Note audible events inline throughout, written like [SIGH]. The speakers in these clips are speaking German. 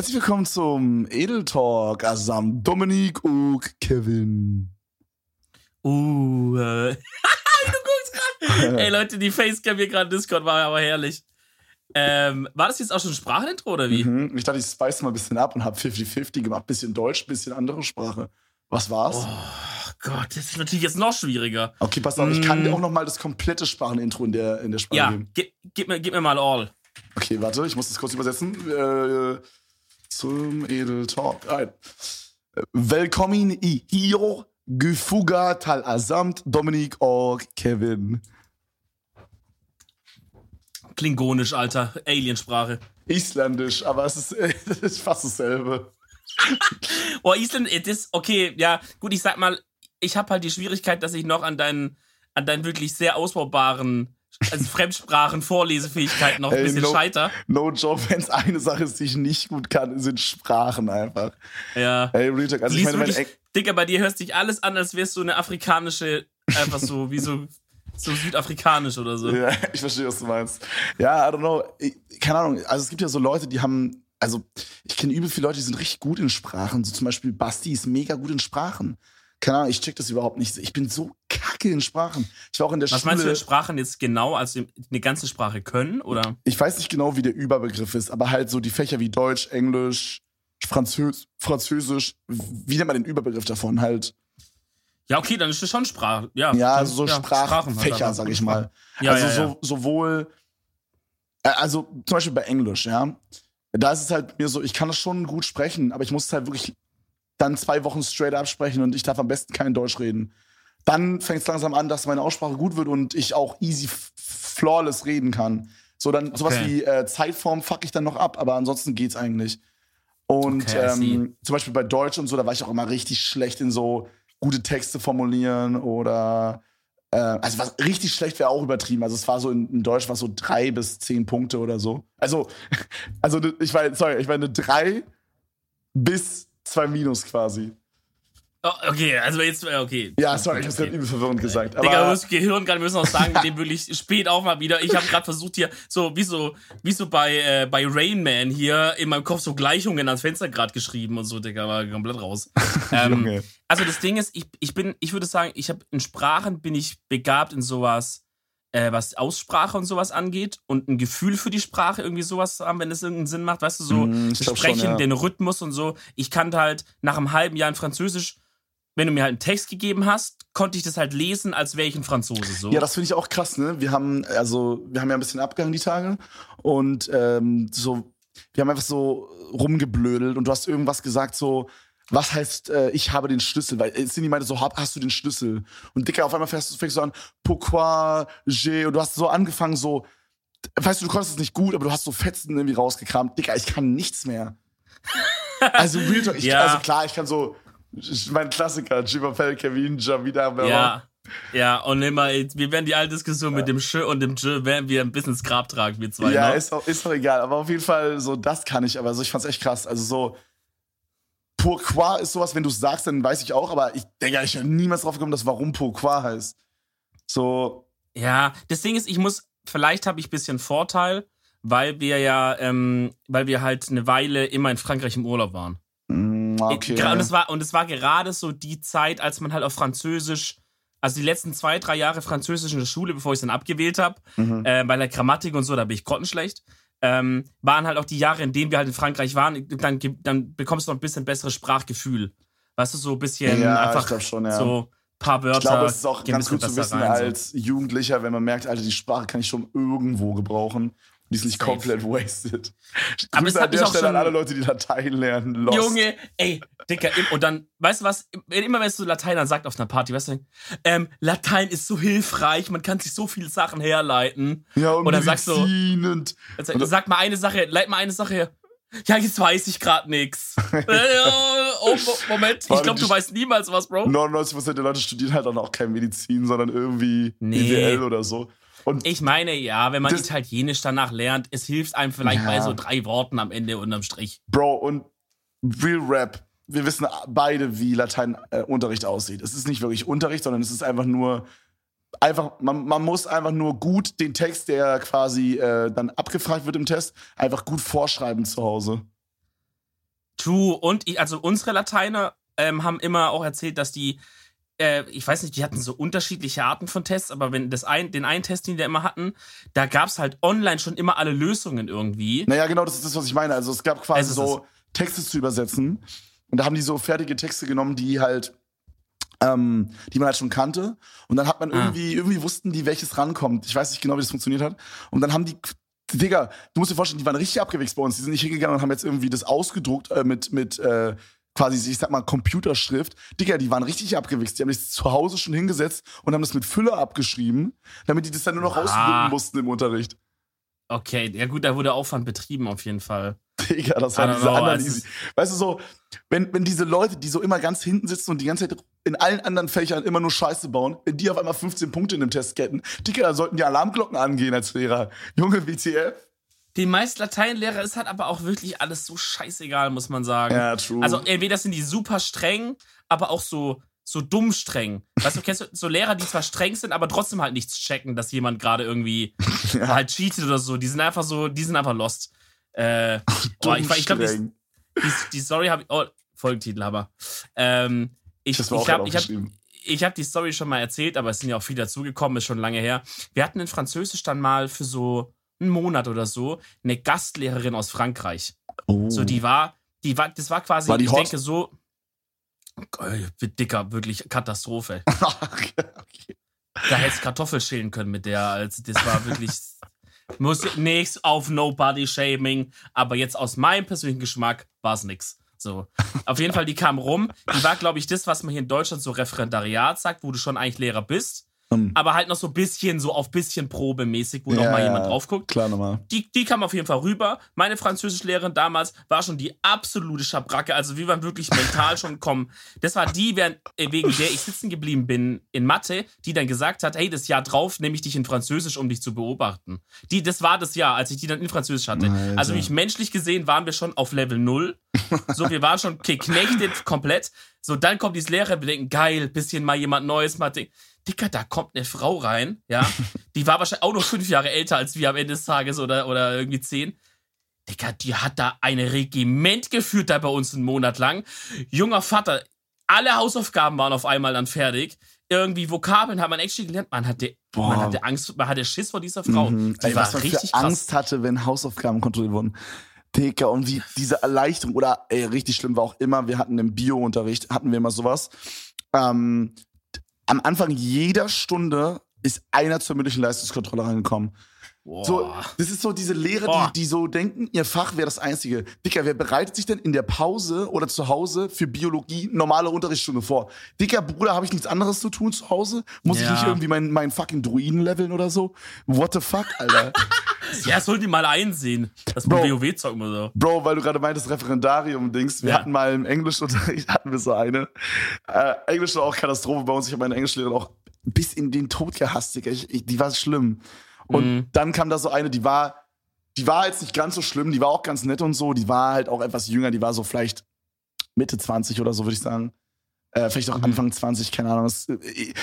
Herzlich willkommen zum Edel Talk zusammen Dominik und Kevin. Uh, äh. [LAUGHS] du guckst gerade. Ey [LAUGHS] Leute, die Facecam hier gerade Discord war aber herrlich. Ähm, war das jetzt auch schon ein Sprachintro oder wie? Mhm. Ich dachte, ich spice mal ein bisschen ab und hab 50-50 gemacht. Bisschen Deutsch, bisschen andere Sprache. Was war's? Oh Gott, das ist natürlich jetzt noch schwieriger. Okay, pass auf, ich kann dir auch noch mal das komplette Sprachenintro in der, in der Sprache Ja, geben. gib, gib, mir, gib mir mal all. Okay, warte, ich muss das kurz übersetzen. Äh, zum Edel Talk. Ein. Willkommen hier, gefuga tal asamt Dominik und Kevin. Klingonisch, Alter. Aliensprache. Isländisch, aber es ist, [LAUGHS] es ist fast dasselbe. [LAUGHS] Oh, Island, it is, okay, ja, gut, ich sag mal, ich habe halt die Schwierigkeit, dass ich noch an deinen, an deinen wirklich sehr ausbaubaren also Fremdsprachen, Vorlesefähigkeiten noch ein bisschen no- scheiter. No joke, wenn es eine Sache ist, die ich nicht gut kann, sind Sprachen einfach. Ja. Ey, Real Talk, also ich meine, mein wirklich, Ex Digga, bei dir hörst dich alles an, als wärst du eine afrikanische, einfach so, wie so, so südafrikanisch oder so. ja, [LAUGHS] ich verstehe, was du meinst. Ja, I don't know. Ich, keine Ahnung, also es gibt ja so Leute, die haben, also ich kenne übel viele Leute, die sind richtig gut in Sprachen. So zum Beispiel Basti ist mega gut in Sprachen. Keine Ahnung, ich check das überhaupt nicht. Ich bin so kacke in Sprachen. Ich war auch in der Was Schule. meinst du in Sprachen jetzt genau, also eine ganze Sprache können, oder? ich weiß nicht genau, wie der Überbegriff ist, aber halt so die Fächer wie Deutsch, Englisch, Französ Französisch, wie nennt man den Überbegriff davon? Halt, Ja, okay, dann ist das schon Sprache. Ja, ja, also so ja, halt Sprachfächer, sag ich mal. Ja, also ja, so, sowohl, äh, also zum Beispiel bei Englisch, ja. Da ist es halt mir so, ich kann das schon gut sprechen, aber ich muss es halt wirklich dann zwei Wochen straight absprechen und ich darf am besten kein Deutsch reden. Dann fängt es langsam an, dass meine Aussprache gut wird und ich auch easy flawless reden kann. So dann sowas Okay. wie äh, Zeitform fuck ich dann noch ab, aber ansonsten geht's eigentlich. Und Okay, ähm, zum Beispiel bei Deutsch und so, da war ich auch immer richtig schlecht in so gute Texte formulieren oder äh, also was richtig schlecht wäre auch übertrieben. Also es war so in, in Deutsch war so drei bis zehn Punkte oder so. Also, [LAUGHS] also ich war, sorry, ich war eine drei bis zwei Minus quasi. Oh, okay, also jetzt, äh, okay. Ja, sorry, ich hab's gerade okay. übel verwirrend gesagt. Digga, Aber musst Gehirn gerade müssen auch sagen, dem wirklich spät auch mal wieder. Ich habe gerade versucht hier so wie so wie so bei äh, bei Rain Man hier in meinem Kopf so Gleichungen ans Fenster gerade geschrieben und so, Digga, war komplett raus. [LAUGHS] ähm, also das Ding ist, ich, ich bin, ich würde sagen, ich habe in Sprachen bin ich begabt in sowas, äh, was Aussprache und sowas angeht und ein Gefühl für die Sprache irgendwie sowas zu haben, wenn es irgendeinen Sinn macht, weißt du, so Mm, glaub schon, Sprechen, ja. den Rhythmus und so. Ich kannte halt nach einem halben Jahr in Französisch, wenn du mir halt einen Text gegeben hast, konnte ich das halt lesen, als wäre ich ein Franzose. So. Ja, das finde ich auch krass, ne? Wir haben, also, wir haben ja ein bisschen abgehangen die Tage und ähm, so, wir haben einfach so rumgeblödelt und du hast irgendwas gesagt, so, was heißt, äh, ich habe den Schlüssel? Weil äh, Cindy meinte so, hast du den Schlüssel? Und Dicker, auf einmal fängst, fängst du an, pourquoi, j'ai, und du hast so angefangen, so, weißt du, du konntest es nicht gut, aber du hast so Fetzen irgendwie rausgekramt. Dicker, ich kann nichts mehr. Also, Real Talk, ich, Ja. also klar, ich kann so, mein Klassiker, Jimapel, Kevin, Javida, wer Ja. Ja, und immer, wir werden die alte Diskussion mit dem Sch und dem J, werden wir ein bisschen ins Grab tragen, wir zwei. Ja, ne? ist auch, ist auch egal. Aber auf jeden Fall, so, das kann ich. Aber so, ich fand's echt krass. Also so, Pourquoi ist sowas, wenn du sagst, dann weiß ich auch. Aber ich denke, ich bin niemals drauf gekommen, dass warum Pourquoi heißt. So, Ja, das Ding ist, ich muss, vielleicht habe ich ein bisschen Vorteil, weil wir ja, ähm, weil wir halt eine Weile immer in Frankreich im Urlaub waren. mm, okay. Gra- Und es war, und es war gerade so die Zeit, als man halt auf Französisch, also die letzten zwei, drei Jahre Französisch in der Schule, bevor ich es dann abgewählt habe, Mhm. äh, bei der Grammatik und so, da bin ich grottenschlecht. Ähm, waren halt auch die Jahre, in denen wir halt in Frankreich waren, dann, dann bekommst du noch ein bisschen besseres Sprachgefühl. Weißt du, so ein bisschen Ja, einfach schon, ja. so paar Wörter. Ich glaube, es ist auch ganz gut zu wissen rein, als Jugendlicher, wenn man merkt, Alter, die Sprache kann ich schon irgendwo gebrauchen. Die ist nicht Safe. komplett wasted. Aber Grüße an der Stelle an alle Leute, die Latein lernen. Lost. Junge, ey, Dicker, und dann, weißt du was, immer wenn es so Latein dann sagt auf einer Party, weißt du, ähm, Latein ist so hilfreich, man kann sich so viele Sachen herleiten. Ja, und Und dann sagst du- und Und- sag mal eine Sache, leit mal eine Sache her. Ja, jetzt weiß ich gerade nix. [LAUGHS] Äh, oh, Mo- Moment, ich glaube, du weißt niemals was, Bro. 99% der Leute studieren halt dann auch kein Medizin, sondern irgendwie Nee. BWL oder so. Und Ich meine, ja, wenn man Italienisch danach lernt, es hilft einem vielleicht Ja. bei so drei Worten am Ende unterm Strich. Bro, und Real Rap, wir wissen beide, wie Lateinunterricht aussieht. Es ist nicht wirklich Unterricht, sondern es ist einfach nur, einfach, man, man muss einfach nur gut den Text, der quasi äh, dann abgefragt wird im Test, einfach gut vorschreiben zu Hause. True. Und ich, also unsere Lateiner ähm, haben immer auch erzählt, dass die, äh, ich weiß nicht, die hatten so unterschiedliche Arten von Tests, aber wenn das ein, den einen Test, den die immer hatten, da gab es halt online schon immer alle Lösungen irgendwie. Naja, genau, das ist das, was ich meine. Also es gab quasi ist so Texte zu übersetzen. Und da haben die so fertige Texte genommen, die halt, ähm, die man halt schon kannte. Und dann hat man Ah. irgendwie, irgendwie wussten die, welches rankommt. Ich weiß nicht genau, wie das funktioniert hat. Und dann haben die, Digga, du musst dir vorstellen, die waren richtig abgewichst bei uns. Die sind nicht hingegangen und haben jetzt irgendwie das ausgedruckt äh, mit, mit, äh, quasi, ich sag mal, Computerschrift. Digga, die waren richtig abgewichst. Die haben sich zu Hause schon hingesetzt und haben das mit Füller abgeschrieben, damit die das dann nur noch Ah. ausdrucken mussten im Unterricht. Okay, ja gut, da wurde Aufwand betrieben auf jeden Fall. Digga, das war diese know, Analyse. Weißt du so, wenn, wenn diese Leute, die so immer ganz hinten sitzen und die ganze Zeit in allen anderen Fächern immer nur Scheiße bauen, wenn die auf einmal 15 Punkte in dem Test getten, Digga, da sollten die Alarmglocken angehen als Lehrer. Junge, WTF? Den meisten Lateinlehrer ist halt aber auch wirklich alles so scheißegal, muss man sagen. Ja, true. Also entweder sind die super streng, aber auch so, so dumm streng. Weißt du, kennst du so Lehrer, die zwar streng sind, aber trotzdem halt nichts checken, dass jemand gerade irgendwie [LAUGHS] Ja. halt cheatet oder so. Die sind einfach so, die sind einfach lost. Äh, [LAUGHS] oh, ich, ich glaube, die, Streng. die, die Story habe ich. Oh, Folgentitel aber. Ähm, ich ich habe ich hab, ich hab die Story schon mal erzählt, aber es sind ja auch viele dazugekommen, ist schon lange her. Wir hatten in Französisch dann mal für so einen Monat oder so eine Gastlehrerin aus Frankreich. Oh. So, die war, die war, das war quasi, War die ich hot? denke so, dicker, wirklich Katastrophe. [LAUGHS] okay, okay. Da hättest Kartoffel schälen können mit der, als das war wirklich, [LAUGHS] muss nichts auf Nobody Shaming, aber jetzt aus meinem persönlichen Geschmack war es nix. So. Auf jeden Fall, die kam rum. Die war, glaube ich, das, was man hier in Deutschland so Referendariat sagt, wo du schon eigentlich Lehrer bist. Hm. Aber halt noch so ein bisschen, so auf bisschen probemäßig, wo noch Ja, mal ja. jemand drauf guckt. Klar nochmal. Die, die kam auf jeden Fall rüber. Meine Französischlehrerin damals war schon die absolute Schabracke. Also wir waren wirklich mental schon kommen. Das war die, äh, wegen der ich sitzen geblieben bin in Mathe, die dann gesagt hat, hey, das Jahr drauf nehme ich dich in Französisch, um dich zu beobachten. Die, das war das Jahr, als ich die dann in Französisch hatte. Alter. Also mich menschlich gesehen waren wir schon auf Level 0. So, wir waren schon geknechtet komplett. So, dann kommt dieses Lehrer, wir denken, geil, bisschen mal jemand Neues, mal Ding. Dicker, da kommt eine Frau rein, ja. [LAUGHS] Die war wahrscheinlich auch noch fünf Jahre älter als wir am Ende des Tages oder, oder irgendwie zehn. Dicker, die hat da ein Regiment geführt, da bei uns einen Monat lang. Junger Vater, alle Hausaufgaben waren auf einmal dann fertig. Irgendwie Vokabeln hat man echt gelernt. Man hatte, Boah. man hatte Angst, man hatte Schiss vor dieser Frau. Mhm. Die Ey, war was man richtig für krass. Angst hatte, wenn Hausaufgaben kontrolliert wurden. Digga, und wie diese Erleichterung, oder ey, richtig schlimm war auch immer, wir hatten im Bio-Unterricht, hatten wir immer sowas. Ähm, am Anfang jeder Stunde ist einer zur mündlichen Leistungskontrolle reingekommen. Boah. So, das ist so diese Lehrer, Boah. die, die so denken, ihr Fach wäre das Einzige. Dicker, wer bereitet sich denn in der Pause oder zu Hause für Biologie normale Unterrichtsstunde vor? Dicker, Bruder, habe ich nichts anderes zu tun zu Hause? Muss ich Ja. nicht irgendwie meinen mein fucking Druiden leveln oder so? What the fuck, Alter? [LAUGHS] Ja, das sollen die mal einsehen. Das Bro. WoW zocken oder so. Bro, weil du gerade meintest, Referendarium-Dings. Wir Ja. hatten mal im Englischunterricht, [LAUGHS] hatten wir so eine. Äh, Englisch war auch Katastrophe bei uns. Ich habe meine Englischlehrerin auch bis in den Tod gehasst, Digga. Ich, ich, die war schlimm. Und Mhm. dann kam da so eine, die war, die war jetzt nicht ganz so schlimm, die war auch ganz nett und so. Die war halt auch etwas jünger, die war so vielleicht Mitte 20 oder so, würde ich sagen. Äh, vielleicht auch Mhm. Anfang 20, keine Ahnung. Das, ich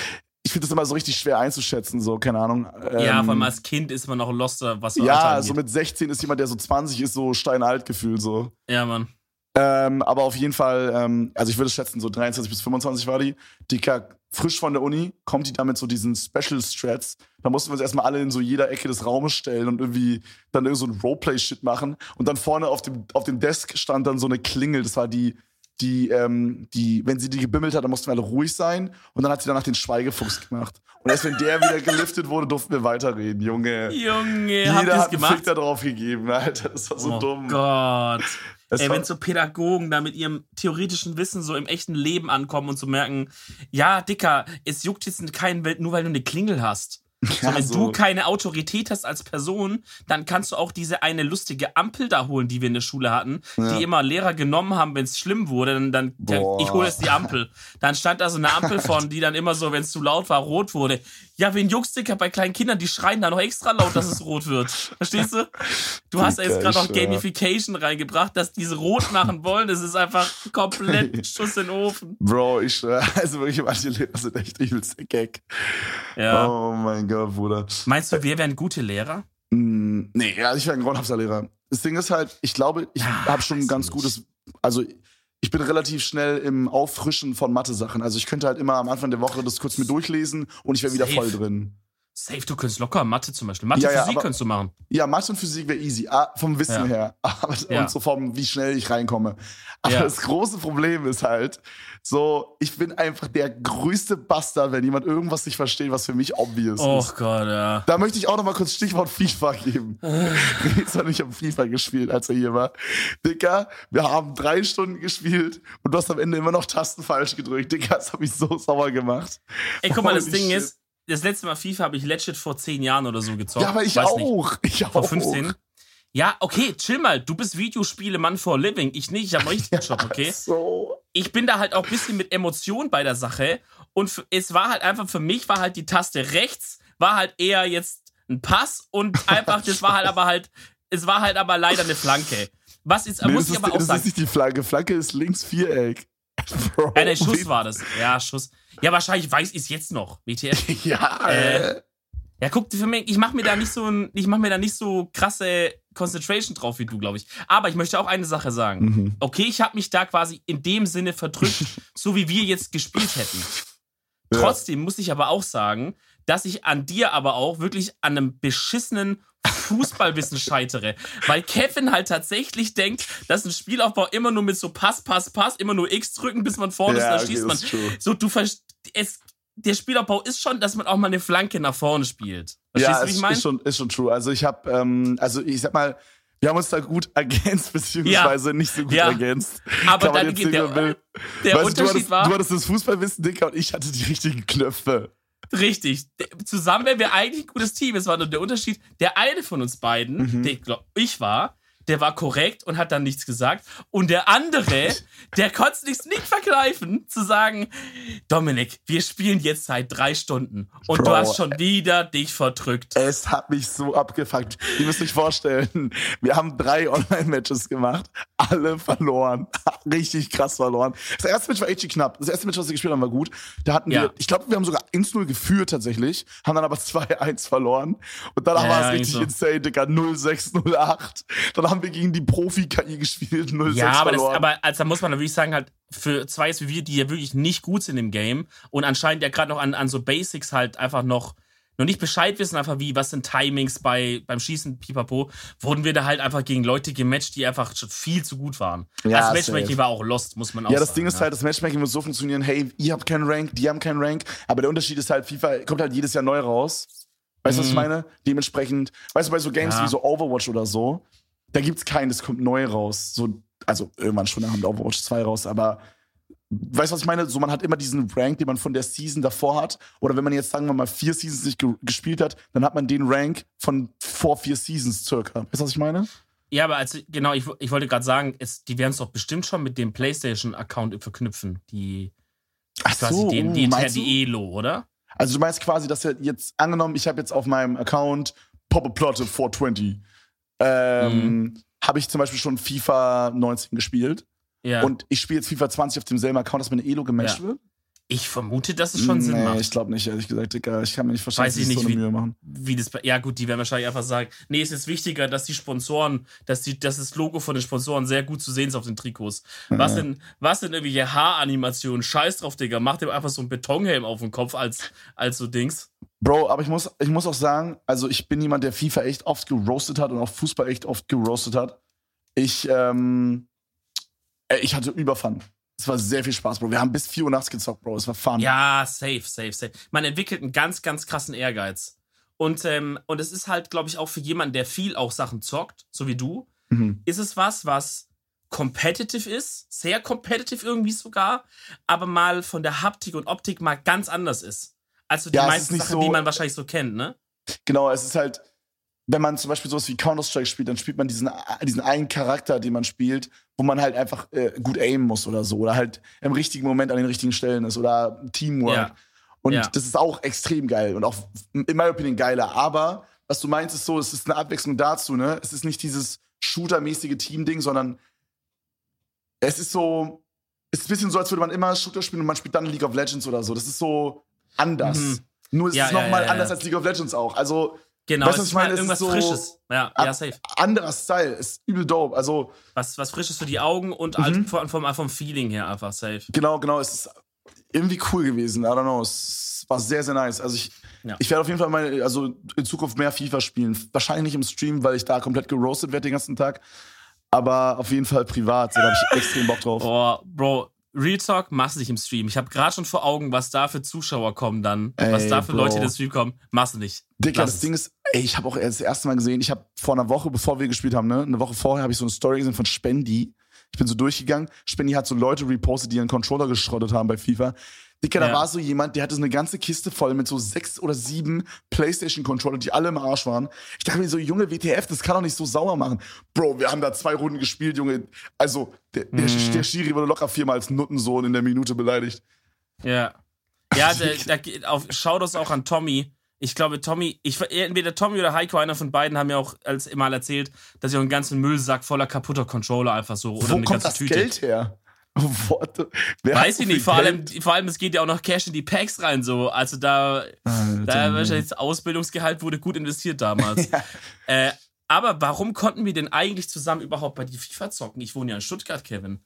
ich finde das immer so richtig schwer einzuschätzen, so, keine Ahnung. ja, Ähm, vor allem als Kind ist man noch loster, was so Ja, so mit 16 ist jemand, der so 20 ist, so steinalt gefühlt, so. Ja, Mann. Ähm, aber auf jeden Fall, ähm, also ich würde schätzen, so 23 bis 25 war die. Dicker, frisch von der Uni, kommt die da mit so diesen Special Strats. Da mussten wir uns erstmal alle in so jeder Ecke des Raumes stellen und irgendwie dann irgend so ein Roleplay-Shit machen. Und dann vorne auf dem, auf dem Desk stand dann so eine Klingel. Das war die, die, ähm, die, wenn sie die gebimmelt hat, dann mussten wir alle ruhig sein. Und dann hat sie danach den Schweigefuchs gemacht. Und erst wenn der wieder geliftet wurde, durften wir weiterreden, Junge. Junge, habt Jeder das hat einen Fick gemacht? da drauf gegeben, Alter. Das war so oh dumm. Gott. Ey, wenn so Pädagogen da mit ihrem theoretischen Wissen so im echten Leben ankommen und zu merken, ja, Dicker, es juckt jetzt keinen Welt, nur weil du eine Klingel hast. So, Ja, wenn so. du keine Autorität hast als Person, dann kannst du auch diese eine lustige Ampel da holen, die wir in der Schule hatten, Ja. die immer Lehrer genommen haben, wenn es schlimm wurde. Dann, dann ja, Boah. ich hole jetzt die Ampel. Dann stand da so eine Ampel von, die dann immer so, wenn es zu laut war, rot wurde. Ja, wen juckt's, Dicker, bei kleinen Kindern, die schreien da noch extra laut, dass es rot wird. Verstehst du? Du hast da jetzt gerade noch. Gamification reingebracht, dass diese rot machen wollen. Das ist einfach komplett [LAUGHS] Schuss in den Ofen. Bro, ich schwör, [LAUGHS] also wirklich, manche Lehrer sind echt übelst Gag. Ja. Oh mein Gott, Bruder. Meinst du, wir wären gute Lehrer? Mm, nee, ja, ich wäre ein Grauenhafter Lehrer. Das Ding ist halt, ich glaube, ich Ja, habe schon ein ganz nicht. gutes also ich bin relativ schnell im Auffrischen von Mathe-Sachen. Also ich könnte halt immer am Anfang der Woche das kurz mit durchlesen und ich wäre wieder voll drin. Safe, du könntest locker Mathe zum Beispiel. Mathe, Ja, ja, Physik aber- könntest du machen. Ja, Mathe und Physik wäre easy, ah, vom Wissen Ja. her. [LAUGHS] Aber, Ja. Und so vom, wie schnell ich reinkomme. Aber das große Problem ist halt, so, ich bin einfach der größte Bastard, wenn jemand irgendwas nicht versteht, was für mich obvious Oh ist. Gott, ja. Da möchte ich auch noch mal kurz Stichwort FIFA geben. [LAUGHS] Jetzt hat ich habe FIFA gespielt, als er hier war. Dicker, wir haben drei Stunden gespielt und du hast am Ende immer noch Tasten falsch gedrückt. Dicker, das hat mich so sauer gemacht. Ey, guck mal, das Ding shit. ist, das letzte Mal FIFA habe ich legit vor zehn Jahren oder so gezockt. Ja, aber ich Weiß nicht. auch. Ich auch. Vor 15? Ja, okay, chill mal. Du bist Videospiele-Mann for living. Ich nicht, ich habe einen richtigen [LAUGHS] Job, okay? So. Ich bin da halt auch ein bisschen mit Emotion bei der Sache. Und es war halt einfach, für mich war halt die Taste rechts, war halt eher jetzt ein Pass und [LAUGHS] einfach, das war halt aber halt, es war halt aber leider eine Flanke. Was ist, Nee, muss das ich ist, aber auch das sagen. ist nicht die Flanke. Flanke ist links Viereck. [LAUGHS] Bro, Ja, der Schuss war das. Ja, Schuss. Ja, wahrscheinlich weiß ich es jetzt noch. WTF. [LAUGHS] Ja, Äh, äh, Ja, guck, für mich, ich mache mir da nicht so ein, ich mache mir da nicht so krasse Concentration drauf wie du, glaube ich. Aber ich möchte auch eine Sache sagen. Mhm. Okay, ich habe mich da quasi in dem Sinne verdrückt, [LAUGHS] so wie wir jetzt gespielt hätten. Ja. Trotzdem muss ich aber auch sagen, dass ich an dir aber auch wirklich an einem beschissenen Fußballwissen scheitere. Weil Kevin halt tatsächlich denkt, dass ein Spielaufbau immer nur mit so Pass, Pass, Pass, immer nur X drücken, bis man vorne ist, Ja, dann okay, schießt man. ist true. So, du es, der Spielaufbau ist schon, dass man auch mal eine Flanke nach vorne spielt. Verstehst ja, du, wie ist, ich meine? ist, schon, ist schon true. Also ich habe, ähm, also ich sag mal, wir haben uns da gut [LAUGHS] ergänzt, beziehungsweise nicht so gut Ja. ergänzt. Aber dann geht der, [LAUGHS] der Weißt du, du Unterschied hattest, war, du hattest das Fußballwissen, Dicker, und ich hatte die richtigen Knöpfe. Richtig, zusammen wären wir eigentlich ein gutes Team. Es war nur der Unterschied, der eine von uns beiden, Mhm. der ich glaub, ich war, der war korrekt und hat dann nichts gesagt. Und der andere, [LAUGHS] der konnte es nicht verkneifen, zu sagen, Dominik, wir spielen jetzt seit drei Stunden und du Bro. hast schon wieder dich verdrückt. Es hat mich so abgefuckt. Ihr müsst euch vorstellen, wir haben drei Online-Matches gemacht, alle verloren. [LAUGHS] Richtig krass verloren. Das erste Match war echt knapp. Das erste Match, was wir gespielt haben, war gut. Da hatten Ja. wir, ich glaube, wir haben sogar 1-0 geführt tatsächlich, haben dann aber [LAUGHS] 2-1 verloren. Und danach Ja, war es richtig so. insane, Digga. 0-6, 0-8. Dann haben wir gegen die Profi-KI gespielt, 0-6 Ja, aber, das, aber also, da muss man natürlich sagen, halt, für zwei wie wir, die ja wirklich nicht gut sind im Game und anscheinend ja gerade noch an, an so Basics halt einfach noch, noch nicht Bescheid wissen, einfach wie, was sind Timings bei, beim Schießen, pipapo, wurden wir da halt einfach gegen Leute gematcht, die einfach schon viel zu gut waren. Ja, das Matchmaking safe. war auch lost, muss man auch Ja, das sagen. Ding ist halt, das Matchmaking muss so funktionieren, hey, ihr habt keinen Rank, die haben keinen Rank, aber der Unterschied ist halt, FIFA kommt halt jedes Jahr neu raus. Weißt du, was ich meine? Dementsprechend, weißt du, bei so Games Mhm. Ja. wie so Overwatch oder so, da gibt's keinen, das kommt neu raus. So, also irgendwann schon, da haben wir Overwatch 2 raus, aber weißt du, was ich meine? So, man hat immer diesen Rank, den man von der Season davor hat. Oder wenn man jetzt, sagen wir mal, vier Seasons nicht ge gespielt hat, dann hat man den Rank von vor vier Seasons circa. Weißt du, was ich meine? Ja, aber also, genau, ich, ich wollte gerade sagen, es, die werden es doch bestimmt schon mit dem PlayStation-Account verknüpfen, die, Ach quasi den, uh, die, du? die Elo, oder? Also du meinst quasi, dass er jetzt angenommen, ich habe jetzt auf meinem Account Pop Plotte 420. Ähm, Mhm. Habe ich zum Beispiel schon FIFA 19 gespielt. Ja. Und ich spiele jetzt FIFA 20 auf demselben Account, dass meine Elo gematcht Ja. wird. ich vermute, dass es schon Sinn nee, macht. ich glaube nicht, ehrlich gesagt, Digga. Ich kann mir nicht vorstellen, Weiß dass ich nicht, so wie- Mühe machen. wie das ja gut, die werden wahrscheinlich einfach sagen, nee, es ist wichtiger, dass die Sponsoren, dass die, dass das Logo von den Sponsoren sehr gut zu sehen ist auf den Trikots. Was denn, was denn irgendwelche Haaranimationen? Scheiß drauf, Digga, mach dem einfach so einen Betonhelm auf den Kopf als, als so Dings. Bro, aber ich muss, ich muss auch sagen, also ich bin jemand, der FIFA echt oft geroastet hat und auch Fußball echt oft geroastet hat. Ich, ähm, ey, ich hatte Überfun. Es war sehr viel Spaß, Bro. Wir haben bis 4 Uhr nachts gezockt, Bro. Es war fun. Ja, safe, safe, safe. Man entwickelt einen ganz, ganz krassen Ehrgeiz. Und, ähm, und es ist halt, glaube ich, auch für jemanden, der viel auch Sachen zockt, so wie du, Mhm. ist es was, was competitive ist, sehr competitive irgendwie sogar, aber mal von der Haptik und Optik mal ganz anders ist. Also die Ja, meisten nicht Sachen, so- die man wahrscheinlich so kennt, ne? Genau, es ist halt, wenn man zum Beispiel sowas wie Counter-Strike spielt, dann spielt man diesen, diesen einen Charakter, den man spielt, wo man halt einfach äh, gut aimen muss oder so. Oder halt im richtigen Moment an den richtigen Stellen ist oder Teamwork. Ja. Und Ja. das ist auch extrem geil und auch in meiner Opinion geiler. Aber was du meinst, ist so, es ist eine Abwechslung dazu, ne? Es ist nicht dieses Shooter-mäßige Team-Ding, sondern es ist so, es ist ein bisschen so, als würde man immer Shooter spielen und man spielt dann League of Legends oder so. Das ist so anders. Mhm. Nur es Ja, ist ja, nochmal ja, anders als League of Legends auch. Also, Genau, Weißt es was ich meine? ist Es irgendwas ist so Frisches. Ja, ja, safe. Anderer Style, ist übel dope. Also, Was, was Frisches für die Augen und Mhm. halt vom, vom, vom Feeling her einfach safe. genau, genau, es ist irgendwie cool gewesen. I don't know, es war sehr, sehr nice. Also ich, Ja. ich werde auf jeden Fall meine, also in Zukunft mehr FIFA spielen. Wahrscheinlich nicht im Stream, weil ich da komplett geroastet werde den ganzen Tag. Aber auf jeden Fall privat, da habe ich extrem Bock drauf. Boah, Bro, Real Talk machst du nicht im Stream. Ich habe gerade schon vor Augen, was da für Zuschauer kommen dann. was Ey, da für Bro. Leute in den Stream kommen. Machst du nicht. Dicker, das. Ding ist, ey, ich habe auch das erste Mal gesehen, ich habe vor einer Woche, bevor wir gespielt haben, ne, eine Woche vorher habe ich so eine Story gesehen von Spendi. Ich bin so durchgegangen. Spendi hat so Leute repostet, die ihren Controller geschrottet haben bei FIFA. Dicker, da Ja. war so jemand, der hatte so eine ganze Kiste voll mit so sechs oder sieben PlayStation-Controller, die alle im Arsch waren. Ich dachte mir so, Junge, WTF, das kann doch nicht so sauer machen. Bro, wir haben da zwei Runden gespielt, Junge. Also, der, der, Mhm. der Schiri wurde locker viermal als Nuttensohn in der Minute beleidigt. Ja. Ja, [LAUGHS] da, da auf Shoutouts auch an Tommy. Ich glaube, Tommy, ich, entweder Tommy oder Heiko, einer von beiden, haben mir auch als mal erzählt, dass sie auch einen ganzen Müllsack voller kaputter Controller einfach so oder Wo eine kommt ganze das Tüte. Geld her? The- Wer Weiß ich nicht, vor allem, vor allem, es geht ja auch noch Cash in die Packs rein, so. Also da, Alter, da nee. wahrscheinlich das Ausbildungsgehalt wurde gut investiert damals. [LAUGHS] äh, aber warum konnten wir denn eigentlich zusammen überhaupt bei die FIFA zocken? Ich wohne ja in Stuttgart, Kevin.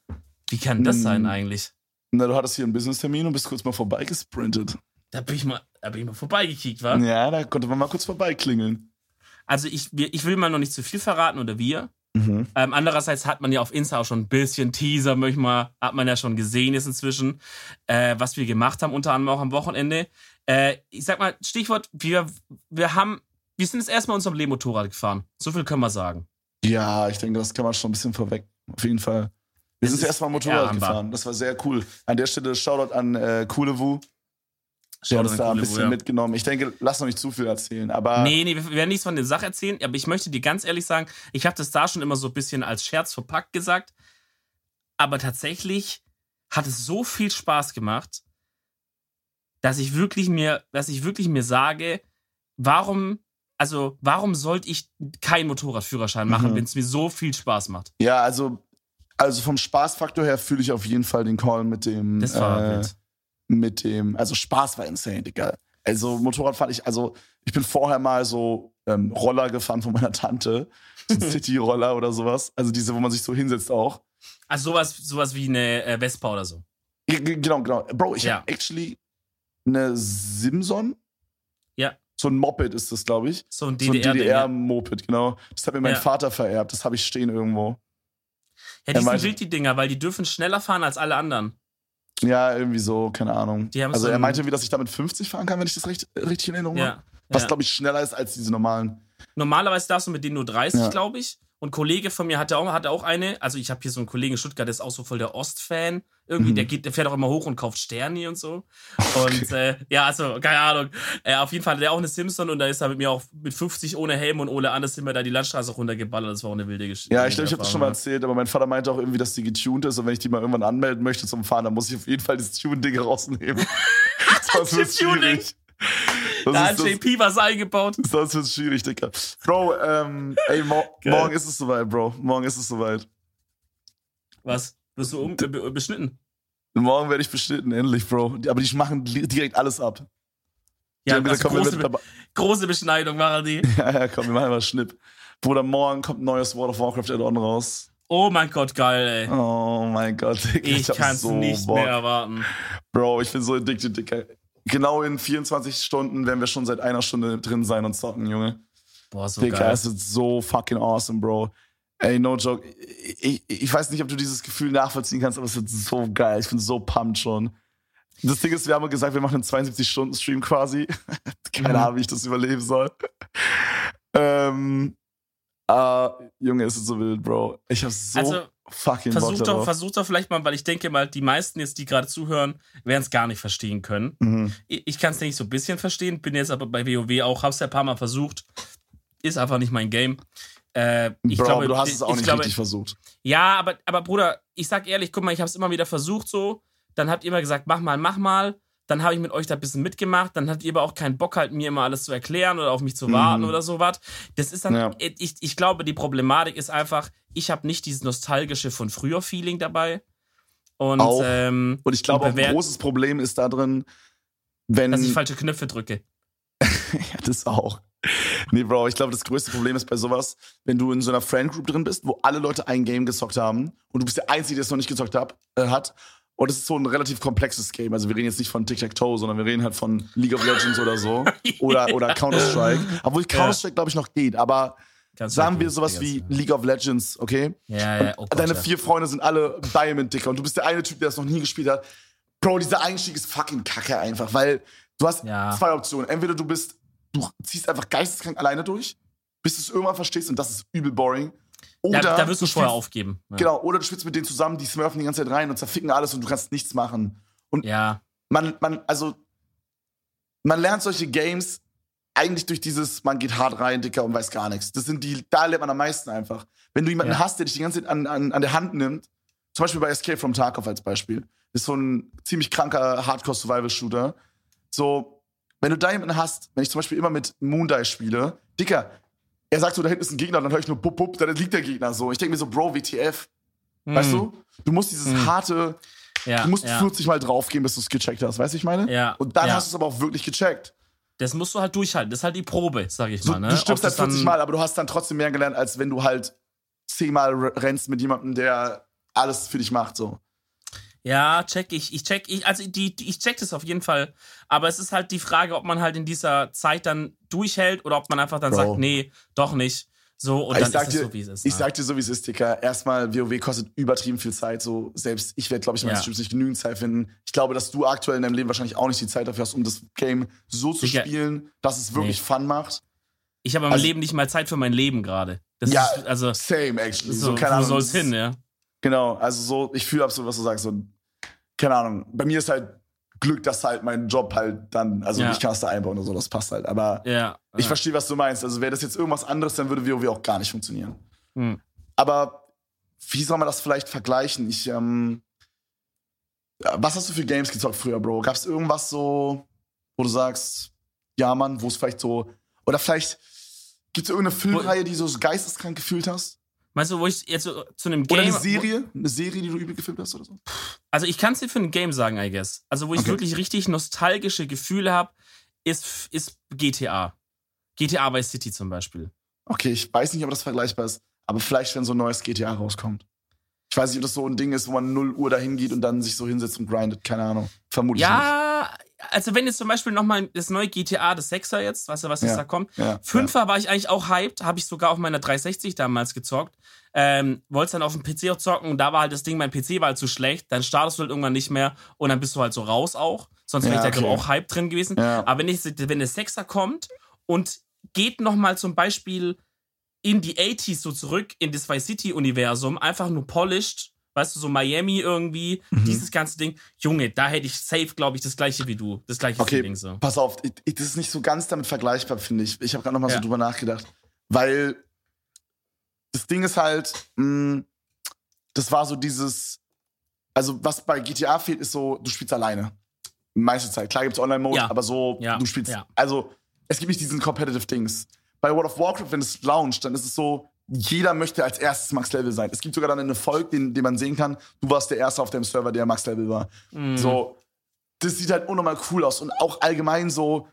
Wie kann das Hm. sein eigentlich? Na, du hattest hier einen Business-Termin und bist kurz mal vorbeigesprintet. Da bin ich mal, da bin ich mal vorbeigekickt, wa? Ja, da konnte man mal kurz vorbeiklingeln. Also ich, ich will mal noch nicht zu viel verraten oder wir. Mhm. Ähm, andererseits hat man ja auf Insta auch schon ein bisschen Teaser, manchmal hat man ja schon gesehen jetzt inzwischen, äh, was wir gemacht haben, unter anderem auch am Wochenende. Äh, ich sag mal, Stichwort, wir, wir haben, wir sind jetzt erstmal unserem Leben Motorrad gefahren. So viel können wir sagen. Ja, ich denke, das kann man schon ein bisschen vorweg. Auf jeden Fall. Wir Es sind ist erstmal Motorrad ehrenbar. gefahren. Das war sehr cool. An der Stelle Shoutout an äh, Kulewu. Hat Shoutout uns da ein bisschen ja. mitgenommen. Ich denke, lass noch nicht zu viel erzählen. Aber Nee, nee, wir werden nichts von der Sache erzählen, aber ich möchte dir ganz ehrlich sagen, ich habe das da schon immer so ein bisschen als Scherz verpackt gesagt, aber tatsächlich hat es so viel Spaß gemacht, dass ich wirklich mir, dass ich wirklich mir sage, warum, also warum sollte ich keinen Motorradführerschein machen, Mhm. wenn es mir so viel Spaß macht? ja, also, also vom Spaßfaktor her fühle ich auf jeden Fall den Call mit dem. Das war äh, wild. Mit dem, also Spaß war insane, Digga. Also Motorrad fand ich, also ich bin vorher mal so ähm, Roller gefahren von meiner Tante, [LAUGHS] so City-Roller oder sowas. Also diese, wo man sich so hinsetzt auch. Also sowas, sowas wie eine äh, Vespa oder so. G- genau, genau. Bro, ich Ja. hab actually eine Simson. Ja. So ein Moped ist das, glaube ich. So ein So ein DDR-Ding. ja. DDR-Moped, genau. Das hat mir mein Ja. Vater vererbt. Das habe ich stehen irgendwo. ja, Er die sind meinte- wild, die Dinger, weil die dürfen schneller fahren als alle anderen. Ja, irgendwie so, keine Ahnung. Also so er ein- meinte, wie dass ich damit 50 fahren kann, wenn ich das recht, richtig in Erinnerung habe. Ja. Was, ja. glaube ich, schneller ist als diese normalen. Normalerweise darfst du mit denen nur 30, Ja. glaube ich. Und ein Kollege von mir hatte auch, hatte auch eine. Also ich habe hier so einen Kollegen in Stuttgart, der ist auch so voll der Ost-Fan. Irgendwie, Mhm. der geht, der fährt auch immer hoch und kauft Sterni und so. [LAUGHS] Und äh, ja, also, keine Ahnung. Äh, auf jeden Fall hat er auch eine Simpson und da ist er mit mir auch mit 50 ohne Helm und ohne alles sind wir da die Landstraße runtergeballert. Das war auch eine wilde Geschichte. Ja, ich glaube, ich habe das schon mal erzählt, aber mein Vater meinte auch irgendwie, dass die getuned ist und wenn ich die mal irgendwann anmelden möchte zum Fahren, dann muss ich auf jeden Fall [LAUGHS] das Tune-Ding rausnehmen. Sonst wird's Tuning. Schwierig. Da Das hat das, JP was eingebaut. [LAUGHS] sonst wird's schwierig, Dicker. Bro, ähm, ey, mo [LAUGHS] Geil. morgen ist es soweit, Bro. Morgen ist es soweit. Was? Wirst du um, be- beschnitten? Morgen werde ich beschnitten, endlich, Bro. Die- Aber die machen direkt alles ab. Die Ja, haben gesagt, komm, große, mit große Beschneidung machen die. [LAUGHS] Ja, ja, komm, wir machen mal Schnipp. Bruder, morgen kommt ein neues World of Warcraft Add-on raus. Oh mein Gott, geil, ey. Oh mein Gott, Digga. Ich, hab kann's so nicht Bock. mehr erwarten. Bro, ich bin so addicted, Dicker. Genau in 24 Stunden werden wir schon seit einer Stunde drin sein und zocken, Junge. Boah, so Dicker, geil. es ist so fucking awesome, Bro. Ey, no joke. Ich, ich, ich weiß nicht, ob du dieses Gefühl nachvollziehen kannst, aber es wird so geil. Ich bin so pumped schon. Das Ding ist, wir haben gesagt, wir machen einen 72-Stunden-Stream quasi. [LAUGHS] Keine Mhm. Ahnung, wie ich das überleben soll. ähm, äh, Junge, es ist so wild, Bro. Ich hab so Also, fucking Bock Versuch doch, darauf. versuch doch vielleicht mal, weil ich denke mal, die meisten jetzt, die gerade zuhören, werden es gar nicht verstehen können. Mhm. Ich, ich kann es nicht so ein bisschen verstehen, bin jetzt aber bei WoW auch, hab's ja ein paar Mal versucht. Ist einfach nicht mein Game. Äh, ich Bro, glaube, du hast es auch ich nicht glaube, richtig versucht. Ja, aber, aber Bruder, ich sag ehrlich, guck mal, ich hab's immer wieder versucht so. Dann habt ihr immer gesagt, mach mal, mach mal. Dann habe ich mit euch da ein bisschen mitgemacht. Dann hattet ihr aber auch keinen Bock, halt mir immer alles zu erklären oder auf mich zu warten Mhm. oder sowas. Das ist dann, Ja. ich, ich glaube, die Problematik ist einfach, ich habe nicht dieses nostalgische von früher Feeling dabei. Und, Auch. ähm, Und ich glaube, auch ein großes Problem ist da drin, wenn. dass ich falsche Knöpfe drücke. [LAUGHS] ja, das auch. nee, Bro, ich glaube, das größte Problem ist bei sowas, wenn du in so einer Friend Group drin bist, wo alle Leute ein Game gezockt haben und du bist der Einzige, der es noch nicht gezockt hab, äh, hat. Und es ist so ein relativ komplexes Game. Also wir reden jetzt nicht von Tic-Tac-Toe, sondern wir reden halt von League of Legends oder so. [LAUGHS] Oder, oder Counter-Strike. Obwohl Counter-Strike, glaube ich, noch geht. Aber Kannst sagen wir sowas wie. League of Legends, okay? Ja, ja, oh Gott, Deine vier Freunde sind alle Diamond Dicker und du bist der eine Typ, der es noch nie gespielt hat. Bro, dieser Einstieg ist fucking kacke einfach, weil du hast Ja. zwei Optionen. Entweder du bist, du ziehst einfach geisteskrank alleine durch, bis du es irgendwann verstehst und das ist übel boring. Oder Da, da wirst du vorher aufgeben. Ja. Genau, oder du spielst mit denen zusammen, die smurfen die ganze Zeit rein und zerficken alles und du kannst nichts machen. Und Ja, man, man, also, man lernt solche Games eigentlich durch dieses, man geht hart rein, Dicker, und weiß gar nichts. Das sind die, da lernt man am meisten einfach. Wenn du jemanden Ja. hast, der dich die ganze Zeit an, an, an der Hand nimmt, zum Beispiel bei Escape from Tarkov als Beispiel, ist so ein ziemlich kranker Hardcore-Survival-Shooter. So, wenn du da jemanden hast, wenn ich zum Beispiel immer mit Moondie spiele, Dicker, er sagt so, da hinten ist ein Gegner, dann höre ich nur bup, bup, da liegt der Gegner so. Ich denke mir so, Bro, WTF, weißt du? Du musst dieses Hm. harte, ja, Du musst ja. 40 Mal draufgehen, bis du es gecheckt hast, weißt du, ich meine? Ja, Und dann ja. hast du es aber auch wirklich gecheckt. Das musst du halt durchhalten. Das ist halt die Probe, sag ich So, mal. Ne? Du stirbst halt das dann- 40 Mal, aber du hast dann trotzdem mehr gelernt, als wenn du halt zehnmal r- rennst mit jemandem, der alles für dich macht. So. Ja, check ich. Ich check, ich, also die, die, ich check das auf jeden Fall. Aber es ist halt die Frage, ob man halt in dieser Zeit dann durchhält oder ob man einfach dann Bro. sagt, nee, doch nicht. So, und ich dann ist dir, so, wie es ist. ich ne? sag dir so, wie es ist, Dicker. Erstmal, WoW kostet übertrieben viel Zeit. So, selbst ich werde, glaube ich, in meinen Ja. Streams nicht genügend Zeit finden. Ich glaube, dass du aktuell in deinem Leben wahrscheinlich auch nicht die Zeit dafür hast, um das Game so zu Dicker. spielen, dass es wirklich Nee. Fun macht. ich habe im also- Leben nicht mal Zeit für mein Leben gerade. Das Ja, ist, also, Same, actually. so, So, keine wo Ahnung. soll's hin, ja? Genau, also so, ich fühle absolut, was du sagst. So, keine Ahnung. Bei mir ist halt Glück, dass halt mein Job halt dann, also Ja. ich kann es da einbauen oder so, das passt halt. Aber Ja. ich ja. verstehe, was du meinst. Also wäre das jetzt irgendwas anderes, dann würde WoW auch gar nicht funktionieren. Hm. Aber wie soll man das vielleicht vergleichen? Ich, ähm, was hast du für Games gezockt früher, Bro? Gab es irgendwas so, wo du sagst, ja, Mann, wo es vielleicht so, oder vielleicht gibt es irgendeine Filmreihe, die du so geisteskrank gefühlt hast? Meinst du, wo ich jetzt so zu einem Game. Oder eine Serie? Eine Serie, die du übel gefilmt hast oder so? Also ich kann es dir für ein Game sagen, I guess. Also wo ich Okay. wirklich richtig nostalgische Gefühle habe, ist, ist GTA. GTA Vice City zum Beispiel. Okay, ich weiß nicht, ob das vergleichbar ist, aber vielleicht, wenn so ein neues GTA rauskommt. Ich weiß nicht, ob das so ein Ding ist, wo man 0 Uhr dahin geht und dann sich so hinsetzt und grindet. Keine Ahnung. Vermutlich Ja, also wenn jetzt zum Beispiel nochmal das neue GTA, das Sechser jetzt, weißt du, was jetzt Ja. da kommt? Ja, Fünfer war ich eigentlich auch hyped, habe ich sogar auf meiner 360 damals gezockt. Ähm, Wollte dann auf dem PC auch zocken und da war halt das Ding, mein PC war halt zu schlecht, dann startest du halt irgendwann nicht mehr und dann bist du halt so raus auch. Sonst wäre Ja, ich da okay. auch hyped drin gewesen. Ja. Aber wenn, ich, wenn der Sechser kommt und geht nochmal zum Beispiel in die 80s so zurück, in das Vice City-Universum, einfach nur polished, weißt du, so Miami irgendwie, Mhm. dieses ganze Ding. Junge, da hätte ich safe, glaube ich, das gleiche wie du. Das gleiche Okay, Feeling so. Pass auf, ich, ich, das ist nicht so ganz damit vergleichbar, finde ich. Ich habe gerade noch mal Ja. so drüber nachgedacht. Weil das Ding ist halt, mh, das war so dieses, also was bei GTA fehlt, ist so, du spielst alleine. Meiste Zeit. Klar gibt's Online-Mode, Ja. aber so, Ja. du spielst, also es gibt nicht diesen Competitive Dings. Bei World of Warcraft, wenn es launcht, dann ist es so, jeder möchte als erstes Max-Level sein. Es gibt sogar dann einen Erfolg, den, den man sehen kann, du warst der Erste auf dem Server, der Max-Level war. Mhm. So, das sieht halt unnormal cool aus. Und auch allgemein so,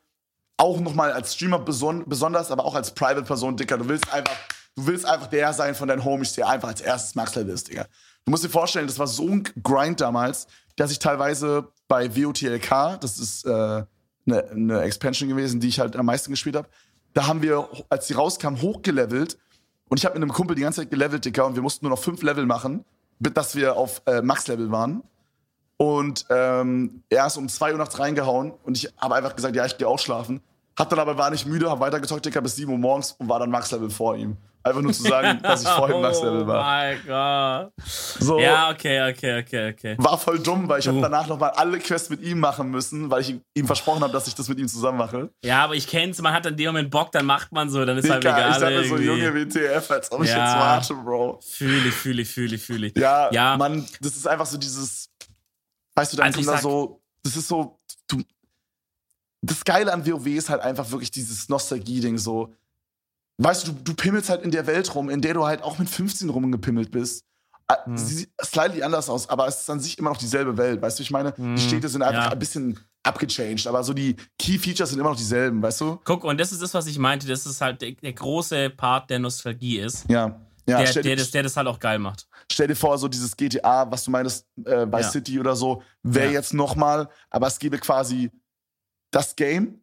auch nochmal als Streamer beson besonders, aber auch als Private-Person, Dicker, du willst einfach, du willst einfach der sein von deinen Homies, der einfach als erstes Max-Level ist, Digga. Du musst dir vorstellen, das war so ein Grind damals, dass ich teilweise bei WOTLK, das ist äh, eine ne Expansion gewesen, die ich halt am meisten gespielt habe, da haben wir, als die rauskam, hochgelevelt und ich habe mit einem Kumpel die ganze Zeit gelevelt, Dicker, und wir mussten nur noch fünf Level machen, dass wir auf äh, Max-Level waren. Und ähm, er ist um 2 Uhr nachts reingehauen und ich habe einfach gesagt, ja, ich gehe auch schlafen. Hat dann aber war nicht müde, habe weitergezockt, Dicker, bis 7 Uhr morgens und war dann Max-Level vor ihm. Einfach nur zu sagen, [LAUGHS] dass ich vorhin Max-Level Oh war. mein Gott. So, Ja, okay, okay, okay, okay. war voll dumm, weil ich habe Du. danach nochmal alle Quests mit ihm machen müssen, weil ich ihm- ihm versprochen habe, dass ich das mit ihm zusammen mache. Ja, aber ich kenn's, man hat in dem Moment Bock, dann macht man so, dann ist halt egal. ich sag mir so, irgendwie. Junge, WTF, als ob ich Ja. jetzt warte, Bro. Fühle ich, fühle ich, fühle ich, fühle ich. Ja, Ja. Mann, das ist einfach so dieses, weißt du, dann Also kommt da so, das ist so, das Geile an WoW ist halt einfach wirklich dieses Nostalgie-Ding so. Weißt du, du, pimmelst halt in der Welt rum, in der du halt auch mit 15 rumgepimmelt bist. hm. sie sieht slightly anders aus, aber es ist an sich immer noch dieselbe Welt, weißt du, ich meine, hm. die Städte sind einfach ja. ein bisschen abgechanged, aber so die Key Features sind immer noch dieselben, weißt du? Guck, und das ist das, was ich meinte, das ist halt der, der große Part der Nostalgie ist. Ja. Ja, der, der, das, der das halt auch geil macht. Stell dir vor, so dieses GTA, was du meinst, äh, bei ja. City oder so, wäre ja. jetzt nochmal, aber es gäbe quasi das Game,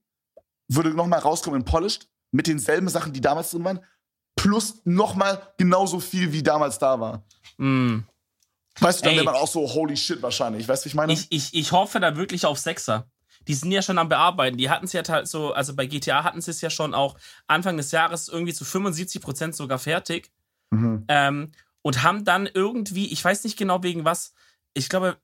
würde nochmal rauskommen in Polished, mit denselben Sachen, die damals drin waren, plus nochmal genauso viel, wie damals da war. Mm. Weißt du, dann wäre man auch so, holy shit, wahrscheinlich. Weißt du, ich meine? Ich, ich, ich hoffe da wirklich auf Sechser. Die sind ja schon am Bearbeiten. Die hatten es ja halt so, also bei GTA hatten sie es ja schon auch Anfang des Jahres irgendwie zu 75 Prozent sogar fertig. Mhm. Ähm, und haben dann irgendwie, ich weiß nicht genau wegen was, ich glaube,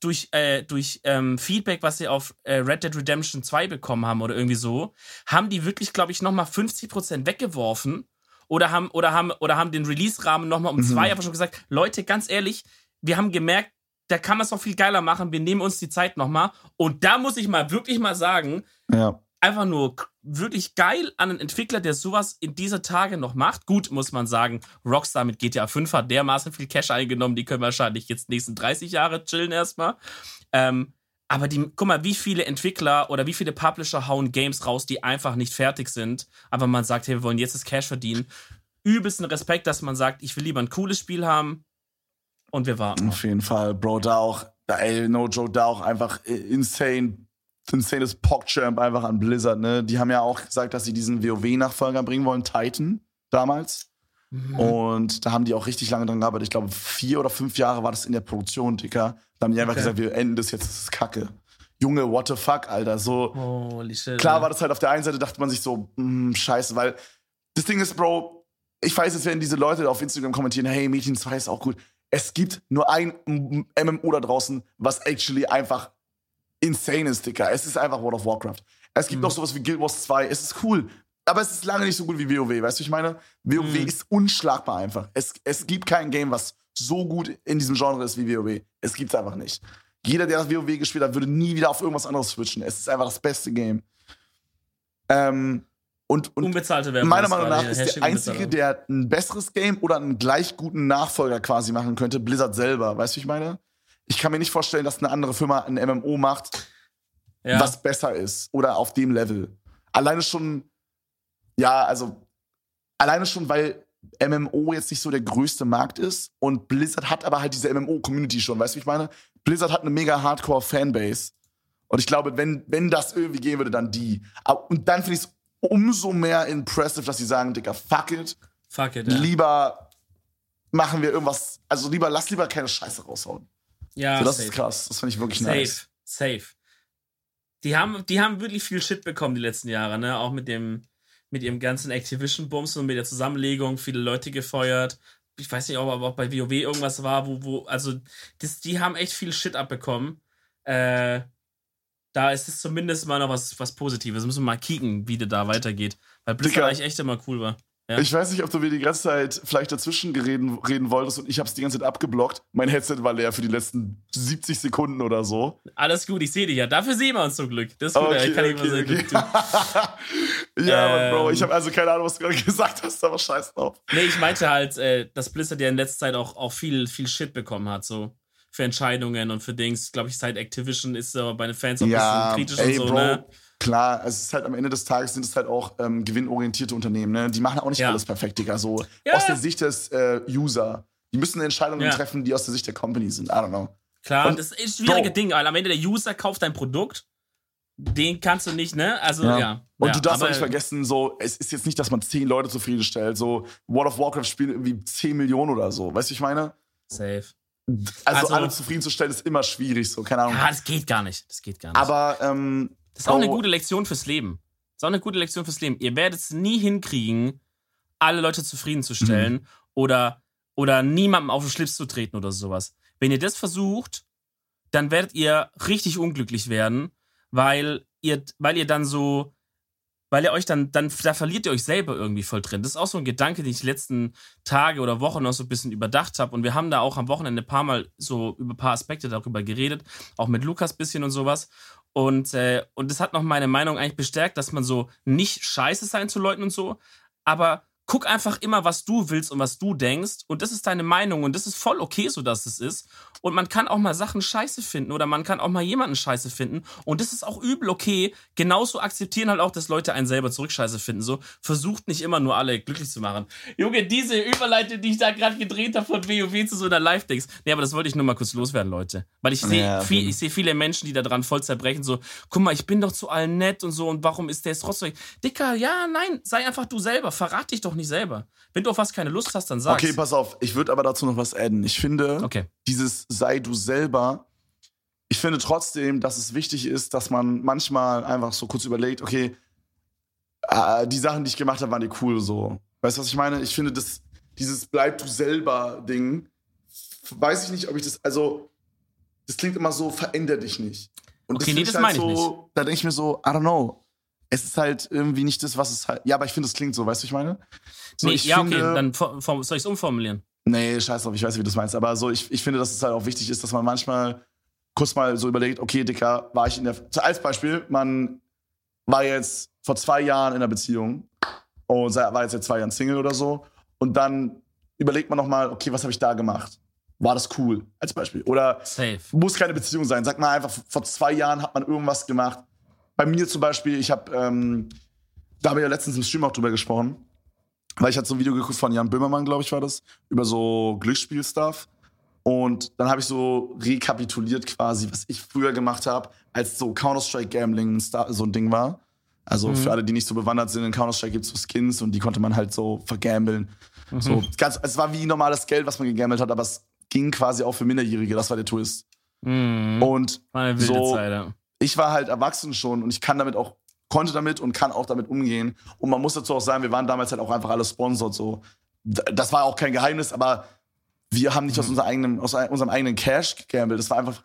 durch, äh, durch ähm, Feedback, was sie auf äh, Red Dead Redemption 2 bekommen haben oder irgendwie so, haben die wirklich, glaube ich, nochmal 50% weggeworfen oder haben, oder haben, oder haben den Release-Rahmen nochmal um mhm. zwei einfach schon gesagt, Leute, ganz ehrlich, wir haben gemerkt, da kann man es noch viel geiler machen, wir nehmen uns die Zeit nochmal. Und da muss ich mal wirklich mal sagen, ja einfach nur wirklich geil an einen Entwickler, der sowas in dieser Tage noch macht. Gut, muss man sagen, Rockstar mit GTA 5 hat dermaßen viel Cash eingenommen, die können wahrscheinlich jetzt nächsten 30 Jahre chillen erstmal. Ähm, aber die, guck mal, wie viele Entwickler oder wie viele Publisher hauen Games raus, die einfach nicht fertig sind. Aber man sagt, hey, wir wollen jetzt das Cash verdienen. Übelsten Respekt, dass man sagt, ich will lieber ein cooles Spiel haben und wir warten. Auf jeden Fall, Bro, da auch, ey, no joke, da auch einfach insane [LAUGHS] insanes PogChamp einfach an Blizzard, ne? Die haben ja auch gesagt, dass sie diesen WoW-Nachfolger bringen wollen, Titan, damals. Mhm. Und da haben die auch richtig lange dran gearbeitet. Ich glaube, vier oder fünf Jahre war das in der Produktion, Dicker. Da haben die einfach okay. gesagt, wir enden das jetzt, das ist Kacke. Junge, what the fuck, Alter. So, Holy shit, klar war das halt auf der einen Seite, dachte man sich so, mh, scheiße, weil das Ding ist, Bro, ich weiß, jetzt werden diese Leute auf Instagram kommentieren, hey, Mädchen 2 ist auch gut. Es gibt nur ein MMO da draußen, was actually einfach insane ist, Dicker. Es ist einfach World of Warcraft. Es gibt mhm. noch sowas wie Guild Wars 2. Es ist cool. Aber es ist lange nicht so gut wie WoW. Weißt du, ich meine? WoW mhm. ist unschlagbar einfach. Es, es gibt kein Game, was so gut in diesem Genre ist wie WoW. Es gibt's einfach nicht. Jeder, der das WoW gespielt hat, würde nie wieder auf irgendwas anderes switchen. Es ist einfach das beste Game. Ähm, und, und Unbezahlte Werbung. Meiner Meinung nach ist der Einzige, der ein besseres Game oder einen gleich guten Nachfolger quasi machen könnte, Blizzard selber. Weißt du, ich meine? Ich kann mir nicht vorstellen, dass eine andere Firma ein MMO macht, ja. was besser ist oder auf dem Level. Alleine schon, ja, also alleine schon, weil MMO jetzt nicht so der größte Markt ist und Blizzard hat aber halt diese MMO-Community schon, weißt du, wie ich meine? Blizzard hat eine mega Hardcore-Fanbase. Und ich glaube, wenn, wenn das irgendwie gehen würde, dann die. Und dann finde ich es umso mehr impressive, dass sie sagen, Digga, fuck it. Fuck it, ja. Lieber machen wir irgendwas, also lieber, lass lieber keine Scheiße raushauen. Ja, so, das safe. ist krass. Das finde ich wirklich safe, nice. Safe. Die haben, die haben wirklich viel Shit bekommen die letzten Jahre, ne? Auch mit dem, mit ihrem ganzen Activision-Bums und mit der Zusammenlegung, viele Leute gefeuert. Ich weiß nicht, ob aber auch bei WoW irgendwas war, wo, wo, also, das, die haben echt viel Shit abbekommen. Äh, da ist es zumindest mal noch was, was Positives. Müssen wir mal kicken, wie das da weitergeht. Weil Blizzard eigentlich echt immer cool war. Ja. Ich weiß nicht, ob du mir die ganze Zeit vielleicht dazwischen reden, reden wolltest und ich habe es die ganze Zeit abgeblockt. Mein Headset war leer für die letzten 70 Sekunden oder so. Alles gut, ich sehe dich ja. Dafür sehen wir uns zum Glück. Das ist gut, okay, ich kann okay, nicht okay. Glück [LAUGHS] tun. ja, ähm, Bro, ich habe also keine Ahnung, was du gerade [LAUGHS] gesagt hast, aber scheiß drauf. Nee, ich meinte halt, äh, dass Blizzard ja in letzter Zeit auch, auch viel, viel Shit bekommen hat, so für Entscheidungen und für Dings. Glaube ich, seit Activision ist er bei den Fans auch ein ja, bisschen kritisch ey, und so, Bro. ne? Klar, es ist halt am Ende des Tages sind es halt auch ähm, gewinnorientierte Unternehmen, ne? Die machen auch nicht ja. alles perfekt, Digga. So ja. aus der Sicht des äh, User. Die müssen Entscheidungen ja. treffen, die aus der Sicht der Company sind. I don't know. Klar, und, das ist ein schwieriges Ding, weil am Ende der User kauft dein Produkt, den kannst du nicht, ne? Also, ja. Und du darfst auch nicht vergessen, so, es ist jetzt nicht, dass man zehn Leute zufriedenstellt. So, World of Warcraft spielt irgendwie 10 Millionen oder so. Weißt du, ich meine? Safe. Also, also, alle zufriedenzustellen ist immer schwierig, so, keine Ahnung. Ja, das geht gar nicht. Das geht gar nicht. Aber, ähm, das ist auch oh. eine gute Lektion fürs Leben. Das ist auch eine gute Lektion fürs Leben. Ihr werdet es nie hinkriegen, alle Leute zufriedenzustellen mhm. oder, oder niemandem auf den Schlips zu treten oder sowas. Wenn ihr das versucht, dann werdet ihr richtig unglücklich werden, weil ihr, weil ihr dann so, weil ihr euch dann, dann, da verliert ihr euch selber irgendwie voll drin. Das ist auch so ein Gedanke, den ich die letzten Tage oder Wochen noch so ein bisschen überdacht habe. Und wir haben da auch am Wochenende ein paar Mal so über ein paar Aspekte darüber geredet, auch mit Lukas bisschen und sowas. Und, äh, und das hat noch meine Meinung eigentlich bestärkt, dass man so nicht scheiße sein zu Leuten und so, aber guck einfach immer, was du willst und was du denkst. Und das ist deine Meinung und das ist voll okay, so dass es ist. Und man kann auch mal Sachen scheiße finden oder man kann auch mal jemanden scheiße finden. Und das ist auch übel okay. Genauso akzeptieren halt auch, dass Leute einen selber zurück scheiße finden. So, versucht nicht immer nur alle glücklich zu machen. Junge, diese Überleitung, die ich da gerade gedreht habe von WoW zu so einer Live-Dings. Nee, aber das wollte ich nur mal kurz loswerden, Leute. Weil ich sehe Ja, viel, ich sehe viele Menschen, die da dran voll zerbrechen. So, guck mal, ich bin doch zu allen nett und so. Und warum ist der jetzt trotzdem. Dicker, ja, nein, sei einfach du selber. Verrat dich doch nicht selber. Wenn du auf was keine Lust hast, dann sag's. Okay, pass auf. Ich würde aber dazu noch was adden. Ich finde, Okay. dieses sei du selber, ich finde trotzdem, dass es wichtig ist, dass man manchmal einfach so kurz überlegt, okay, äh, die Sachen, die ich gemacht habe, waren die cool so. Weißt du, was ich meine? Ich finde, das, dieses bleib du selber Ding, weiß ich nicht, ob ich das, also, das klingt immer so, veränder dich nicht. Und Okay, finde nee, das halt meine ich so, Da denke ich mir so, I don't know. Es ist halt irgendwie nicht das, was es halt. Ja, aber ich finde, es klingt so, weißt du, was ich meine? So, nee, ich ja, finde, okay, dann soll ich es umformulieren. Nee, scheiß drauf, ich weiß, wie du das meinst. Aber so, ich, ich finde, dass es halt auch wichtig ist, dass man manchmal kurz mal so überlegt, okay, Dicker, war ich in der. Als Beispiel, man war jetzt vor zwei Jahren in einer Beziehung und war jetzt seit zwei Jahren Single oder so. Und dann überlegt man nochmal, okay, was habe ich da gemacht? War das cool? Als Beispiel. Oder Safe. muss keine Beziehung sein. Sag mal einfach, vor zwei Jahren hat man irgendwas gemacht. Bei mir zum Beispiel, ich habe, ähm, da haben wir ja letztens im Stream auch drüber gesprochen, weil ich hatte so ein Video geguckt von Jan Böhmermann, glaube ich, war das, über so Glücksspiel-Stuff. Und dann habe ich so rekapituliert quasi, was ich früher gemacht habe, als so Counter-Strike-Gambling so ein Ding war. Also für alle, die nicht so bewandert sind, in Counter-Strike gibt es so Skins und die konnte man halt so vergambeln. So, ganz, es war wie normales Geld, was man gegambelt hat, aber es ging quasi auch für Minderjährige, das war der Twist. Mhm. Und War eine wilde so- Zeit, ja. Ich war halt erwachsen schon und ich kann damit auch, konnte damit und kann auch damit umgehen. Und man muss dazu auch sagen, wir waren damals halt auch einfach alle sponsored so. Das war auch kein Geheimnis, aber wir haben nicht aus, unser eigenem, aus unserem eigenen Cash gegambelt. Das war einfach,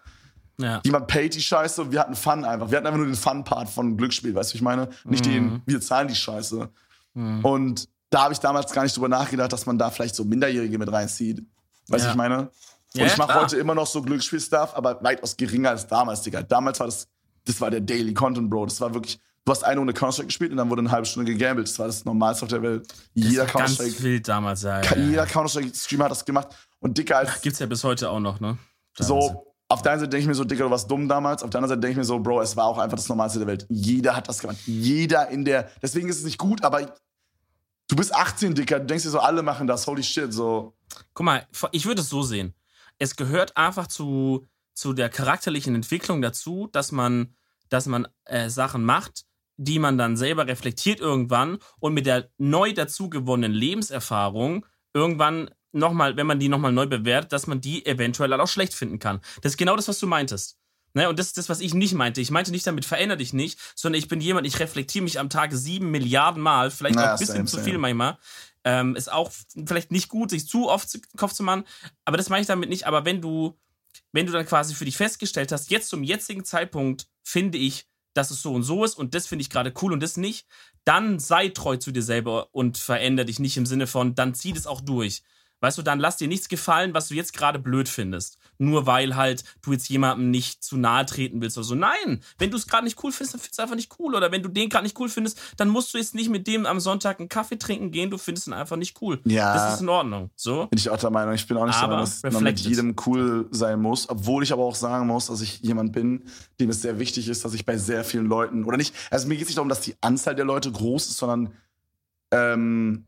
ja. jemand paid die Scheiße und wir hatten Fun einfach. Wir hatten einfach nur den Fun-Part von Glücksspiel, weißt du, ich meine? Nicht den, wir zahlen die Scheiße. Und da habe ich damals gar nicht drüber nachgedacht, dass man da vielleicht so Minderjährige mit reinzieht. Weißt du, Ja. ich meine? Und Ja, ich mache heute immer noch so Glücksspiel-Stuff, aber weitaus geringer als damals, Digga. Damals war das, das war der Daily Content, Bro. Das war wirklich, du hast eine Runde Counter-Strike gespielt und dann wurde eine halbe Stunde gegambelt. Das war das Normalste auf der Welt. Jeder war ganz Counter-Strike, wild damals, ja. jeder Counter-Strike-Streamer hat das gemacht. Und Dicker als Gibt's ja bis heute auch noch, ne? so, auf der einen Seite denke ich mir so, Dicker, du warst dumm damals. Auf der anderen Seite denke ich mir so, Bro, es war auch einfach das Normalste der Welt. Jeder hat das gemacht. Jeder in der, deswegen ist es nicht gut, aber du bist 18, Dicker. Du denkst dir so, alle machen das. Holy shit, so. Guck mal, ich würde es so sehen. Es gehört einfach zu, zu der charakterlichen Entwicklung dazu, dass man, dass man äh, Sachen macht, die man dann selber reflektiert irgendwann und mit der neu dazu gewonnenen Lebenserfahrung irgendwann nochmal, wenn man die nochmal neu bewertet, dass man die eventuell dann auch schlecht finden kann. Das ist genau das, was du meintest. Ne, und das ist das, was ich nicht meinte. Ich meinte nicht damit, veränder dich nicht, sondern ich bin jemand, ich reflektiere mich am Tag sieben Milliarden Mal, vielleicht Naja, auch ein bisschen same, zu viel manchmal. Ähm, ist auch vielleicht nicht gut, sich zu oft Kopf zu machen. Aber das meine ich damit nicht. Aber wenn du, wenn du dann quasi für dich festgestellt hast, jetzt zum jetzigen Zeitpunkt finde ich, dass es so und so ist und das finde ich gerade cool und das nicht, dann sei treu zu dir selber und veränder dich nicht im Sinne von, dann zieh das auch durch. Weißt du, dann lass dir nichts gefallen, was du jetzt gerade blöd findest. Nur weil halt du jetzt jemandem nicht zu nahe treten willst oder so. Nein, wenn du es gerade nicht cool findest, dann findest du es einfach nicht cool. Oder wenn du den gerade nicht cool findest, dann musst du jetzt nicht mit dem am Sonntag einen Kaffee trinken gehen, du findest ihn einfach nicht cool. Ja. Das ist in Ordnung. So. Bin ich auch der Meinung. Ich bin auch nicht Aber der Meinung, dass man mit jedem cool sein muss. Obwohl ich aber auch sagen muss, dass ich jemand bin, dem es sehr wichtig ist, dass ich bei sehr vielen Leuten, oder nicht, also mir geht es nicht darum, dass die Anzahl der Leute groß ist, sondern ähm,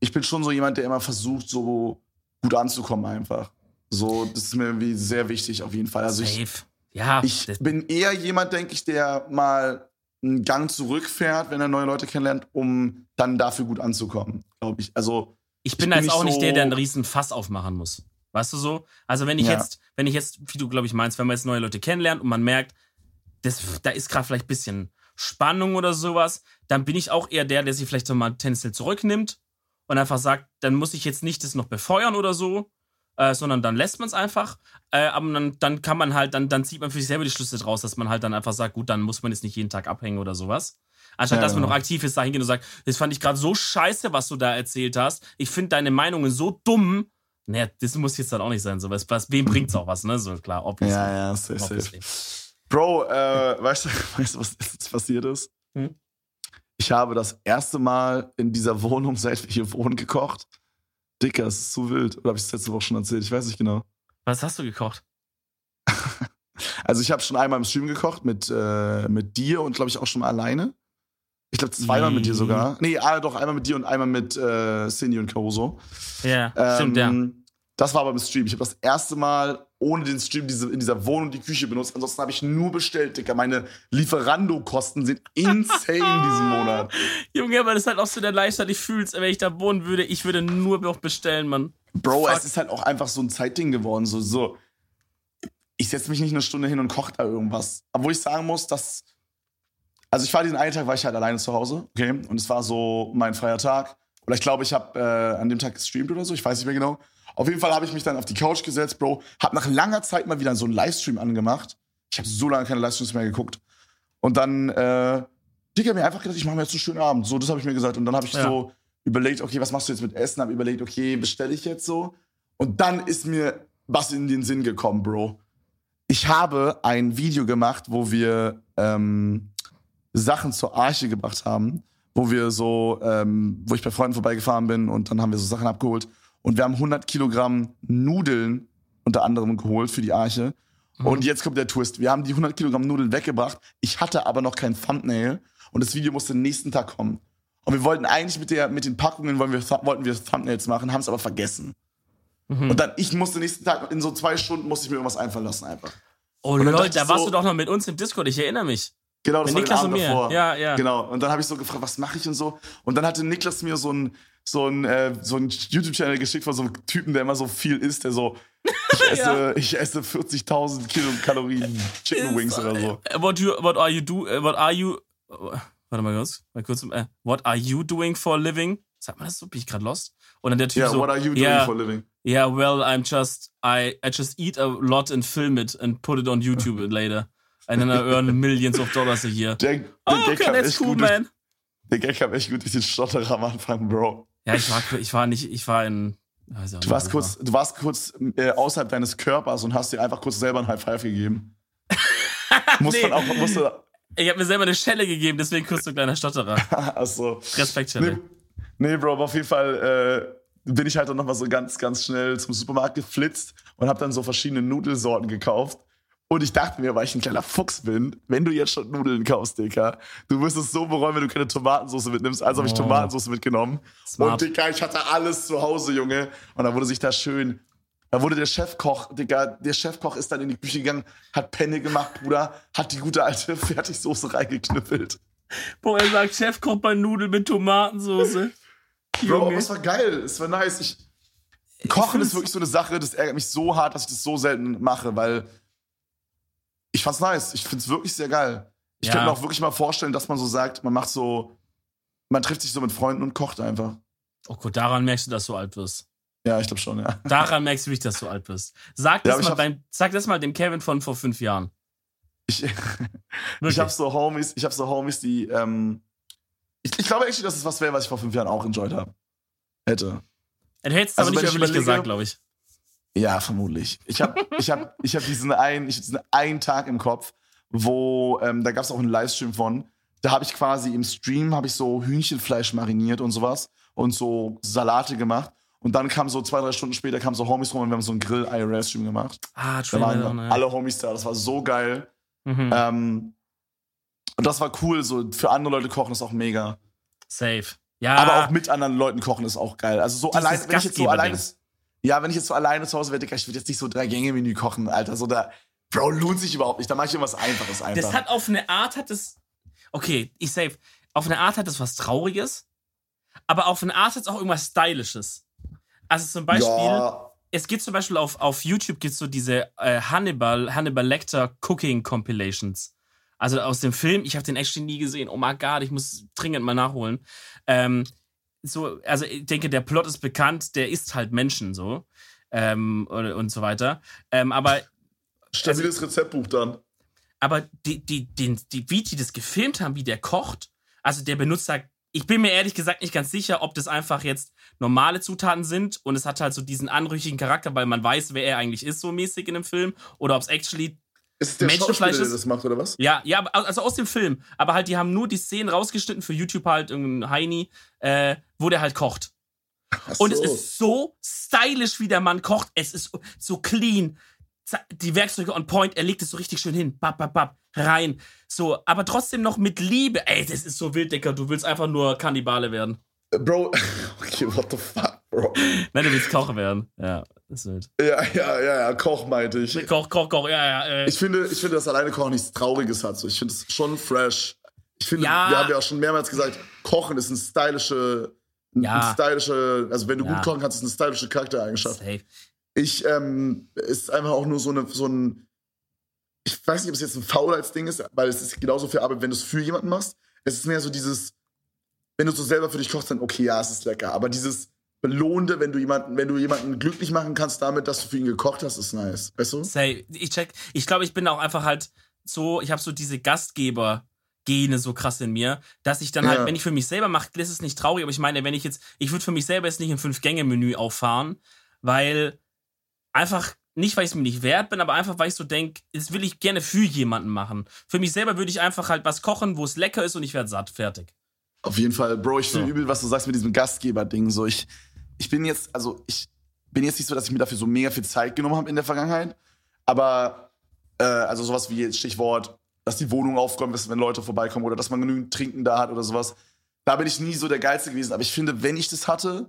ich bin schon so jemand, der immer versucht, so gut anzukommen einfach. So, das ist mir irgendwie sehr wichtig auf jeden Fall. Also ich, Safe. Ja, ich bin eher jemand, denke ich, der mal einen Gang zurückfährt, wenn er neue Leute kennenlernt, um dann dafür gut anzukommen, glaube ich. Also ich bin bin jetzt nicht auch nicht der, der so- einen riesen Fass aufmachen muss. Weißt du so? Also wenn ich Ja. jetzt, wenn ich jetzt, wie du glaube ich meinst, wenn man jetzt neue Leute kennenlernt und man merkt, das, da ist gerade vielleicht ein bisschen Spannung oder sowas, dann bin ich auch eher der, der sich vielleicht so mal tendenziell zurücknimmt und einfach sagt, dann muss ich jetzt nicht das noch befeuern oder so, äh, sondern dann lässt man es einfach. Äh, aber dann, dann kann man halt, dann, dann zieht man für sich selber die Schlüsse draus, dass man halt dann einfach sagt, gut, dann muss man jetzt nicht jeden Tag abhängen oder sowas. Anstatt Ja, dass man genau. noch aktiv ist, dahin geht und sagt, das fand ich gerade so scheiße, was du da erzählt hast. Ich finde deine Meinungen so dumm. Naja, das muss jetzt dann auch nicht sein. So, was, was, wem bringt's auch was, ne? So klar, obviously. ja, ja, safe, safe. Bro, äh, [LAUGHS] weißt, du, weißt du, was jetzt passiert ist? Hm? Ich habe das erste Mal in dieser Wohnung, [LAUGHS] seit wir hier wohnen, gekocht. Dicker, es ist zu wild. Oder habe ich es letzte Woche schon erzählt? Ich weiß nicht genau. Was hast du gekocht? [LAUGHS] Also ich habe schon einmal im Stream gekocht mit, äh, mit dir und glaube ich auch schon mal alleine. Ich glaube zweimal Nee. mit dir sogar. Nee, ah, doch einmal mit dir und einmal mit äh, Cindy und Caruso. Ja, Ähm, stimmt, ja. Das war aber im Stream. Ich habe das erste Mal ohne den Stream diese, in dieser Wohnung die Küche benutzt. Ansonsten habe ich nur bestellt, Dicker. Meine Lieferando-Kosten sind insane diesen Monat. [LAUGHS] Junge, aber das ist halt auch so der Lifestyle, ich fühl's, wenn ich da wohnen würde, ich würde nur noch bestellen, Mann. Bro, Fuck. es ist halt auch einfach so ein Zeitding geworden. So, so. Ich setze mich nicht eine Stunde hin und koche da irgendwas. Obwohl ich sagen muss, dass. Also ich war diesen einen Tag, war ich halt alleine zu Hause, okay? Und es war so mein freier Tag. Oder ich glaube, ich habe äh, an dem Tag gestreamt oder so, ich weiß nicht mehr genau. Auf jeden Fall habe ich mich dann auf die Couch gesetzt, Bro. Hab nach langer Zeit mal wieder so einen Livestream angemacht. Ich habe so lange keine Livestreams mehr geguckt. Und dann, äh, Digga, mir einfach gedacht, ich mache mir jetzt einen schönen Abend. So, das habe ich mir gesagt. Und dann habe ich Ja. so überlegt, okay, was machst du jetzt mit Essen? Habe überlegt, okay, bestelle ich jetzt so? Und dann ist mir was in den Sinn gekommen, Bro. Ich habe ein Video gemacht, wo wir ähm, Sachen zur Arche gebracht haben, wo wir so, ähm, wo ich bei Freunden vorbeigefahren bin und dann haben wir so Sachen abgeholt. Und wir haben 100 Kilogramm Nudeln unter anderem geholt für die Arche. Und jetzt kommt der Twist. Wir haben die 100 Kilogramm Nudeln weggebracht. Ich hatte aber noch kein Thumbnail und das Video musste nächsten Tag kommen. Und wir wollten eigentlich mit, der, mit den Packungen wollen wir, wollten wir Thumbnails machen, haben es aber vergessen. Mhm. Und dann, ich musste nächsten Tag, in so zwei Stunden musste ich mir irgendwas einfallen lassen einfach. Oh Leute, da warst so- du doch noch mit uns im Discord, ich erinnere mich. Genau, das Mit war Niklas den Abend davor. Ja, ja. Genau. Und dann habe ich so gefragt, was mache ich und so. Und dann hatte Niklas mir so ein so ein, äh, so ein YouTube-Channel geschickt von so einem Typen, der immer so viel isst, der so, [LAUGHS] ich esse, ich esse 40.000 Kilokalorien [LAUGHS] Chicken Wings oder so. Äh, What, you, what are you do, äh, what are you, warte mal kurz, mal kurz, äh, what are you doing for a living? Sagt man das so? Bin ich gerade lost? Und dann der Typ Ja, so, what are you doing yeah, for a living? yeah, well, I'm just, I, I just eat a lot and film it and put it on YouTube [LAUGHS] later. And then I earn millions of dollars a year. Der, der Oh, okay, that's echt cool, gut man. der Gag kam echt gut durch den Stotterer am Anfang, Bro. Ja, ich war, ich war nicht, ich war in, auch Du warst kurz, du warst kurz äh, außerhalb deines Körpers und hast dir einfach kurz selber ein High Five gegeben. [LAUGHS] muss Nee. man auch, musst du, Ich habe mir selber eine Schelle gegeben, deswegen kurz so ein kleiner Stotterer. [LAUGHS] achso. Respekt, Nee, Schelle. nee, Bro, aber auf jeden Fall äh, bin ich halt dann nochmal so ganz, ganz schnell zum Supermarkt geflitzt und habe dann so verschiedene Nudelsorten gekauft. Und ich dachte mir, weil ich ein kleiner Fuchs bin, wenn du jetzt schon Nudeln kaufst, Dicker, du wirst es so bereuen, wenn du keine Tomatensauce mitnimmst. Also habe ich Oh. Tomatensauce mitgenommen. Smart. Und Dicker, ich hatte alles zu Hause, Junge. Und da wurde sich da schön, da wurde der Chefkoch, Dicker, der Chefkoch ist dann in die Küche gegangen, hat Penne gemacht, Bruder, hat die gute alte [LAUGHS] Fertigsoße reingeknüppelt. Boah, er sagt, Chef kocht bei Nudeln mit Tomatensauce. [LAUGHS] Bro, es war geil, es war nice. Ich, Kochen ist wirklich so eine Sache, das ärgert mich so hart, dass ich das so selten mache, weil ich fand's nice. Ich find's wirklich sehr geil. Ich Ja. könnte mir auch wirklich mal vorstellen, dass man so sagt, man macht so, man trifft sich so mit Freunden und kocht einfach. Oh Gott, daran merkst du, dass du alt wirst. Ja, ich glaube schon, ja. Daran merkst du wirklich, dass du alt bist. Sag Ja, das, mal, hab- sag das mal dem Kevin von vor fünf Jahren. Ich, [LAUGHS] ich habe so Homies, ich habe so Homies, die, ähm, ich, ich glaube actually, dass es was wäre, was ich vor fünf Jahren auch enjoyed habe. Hätte. Du hättest Also, aber nicht öffentlich gesagt, glaube ich. Ja, vermutlich. Ich habe ich hab, ich hab diesen, einen, ich hab diesen einen Tag im Kopf, wo, ähm, da gab es auch einen Livestream von, da habe ich quasi im Stream, habe ich so Hühnchenfleisch mariniert und sowas und so Salate gemacht. Und dann kam so zwei, drei Stunden später, kam so Homies rum und wir haben so einen Grill-IRL-Stream gemacht. Ah, Da waren ja. alle Homies da, das war so geil. Mhm. Ähm, und das war cool, so für andere Leute kochen ist auch mega. Safe. Ja, Aber auch mit anderen Leuten kochen ist auch geil. Also so Dieses allein, wenn ich jetzt so Gastgeberding. alleine, ja, wenn ich jetzt so alleine zu Hause wäre, ich würde jetzt nicht so drei Gänge Menü kochen, Alter. So da, Bro, lohnt sich überhaupt nicht. Da mache ich irgendwas Einfaches einfach. das hat auf eine Art hat es. Okay, ich safe. Auf eine Art hat es was Trauriges, aber auf eine Art hat es auch irgendwas Stylisches. Also zum Beispiel, ja, es gibt zum Beispiel auf, auf YouTube gibt's so diese äh, Hannibal, Hannibal Lecter Cooking Compilations. Also aus dem Film, ich habe den actually nie gesehen. Oh my god, ich muss dringend mal nachholen. Ähm, so, also ich denke, der Plot ist bekannt, der isst halt Menschen so. Ähm, und, und so weiter. Ähm, aber [LAUGHS] stabiles Rezeptbuch dann. aber die, die, die, die, wie die das gefilmt haben, wie der kocht, also der benutzt da, ich bin mir ehrlich gesagt nicht ganz sicher, ob das einfach jetzt normale Zutaten sind und es hat halt so diesen anrüchigen Charakter, weil man weiß, wer er eigentlich ist, so mäßig in dem Film, oder ob es actually Ist es der Menschenfleisch ist- der das macht, oder was? Ja, ja, also aus dem Film. Aber halt, die haben nur die Szenen rausgeschnitten für YouTube halt, irgendein Heini, äh, wo der halt kocht. Ach Und es so. ist so stylisch, wie der Mann kocht. Es ist so clean. Die Werkzeuge on point, er legt es so richtig schön hin. Bap, bap, bap, rein. So, aber trotzdem noch mit Liebe. Ey, das ist so wild, Dicker. Du willst einfach nur Kannibale werden. Bro, [LAUGHS] okay, what the fuck, Bro. Nein, du willst Koch werden. Ja, ist wild. Ja, ja, ja, ja, Koch meinte ich. Koch, Koch, Koch, ja, ja. Äh. Ich finde, ich finde, dass alleine Kochen nichts Trauriges hat. So. Ich finde es schon fresh. Ich finde, Ja. wir haben ja auch schon mehrmals gesagt, Kochen ist ein stylische, ein, Ja. ein stylische, also wenn du Ja. gut kochen kannst, ist eine stylische Charaktereigenschaft. Safe. Ich, ähm, ist einfach auch nur so, eine, so ein, ich weiß nicht, ob es jetzt ein Faulheitsding ist, weil es ist genauso viel Arbeit, wenn du es für jemanden machst. Es ist mehr so dieses, wenn du so selber für dich kochst, dann okay, ja, es ist lecker. Aber dieses Belohnende, wenn du jemanden, wenn du jemanden glücklich machen kannst damit, dass du für ihn gekocht hast, ist nice. Weißt du? Safe. Ich check. Ich glaube, ich bin auch einfach halt so, ich habe so diese Gastgeber-Gene so krass in mir, dass ich dann Ja. halt, wenn ich für mich selber mache, ist es nicht traurig, aber ich meine, wenn ich jetzt, ich würde für mich selber jetzt nicht ein Fünf-Gänge-Menü auffahren, weil einfach, nicht weil ich es mir nicht wert bin, aber einfach weil ich so denke, das will ich gerne für jemanden machen. Für mich selber würde ich einfach halt was kochen, wo es lecker ist und ich werde satt, fertig. Auf jeden Fall, Bro, ich finde So. übel, was du sagst mit diesem Gastgeber-Ding. So, ich, ich bin jetzt, also ich bin jetzt nicht so, dass ich mir dafür so mega viel Zeit genommen habe in der Vergangenheit. Aber, äh, also sowas wie jetzt Stichwort, dass die Wohnung aufgeräumt ist, wenn Leute vorbeikommen oder dass man genügend Trinken da hat oder sowas. Da bin ich nie so der Geilste gewesen. Aber ich finde, wenn ich das hatte,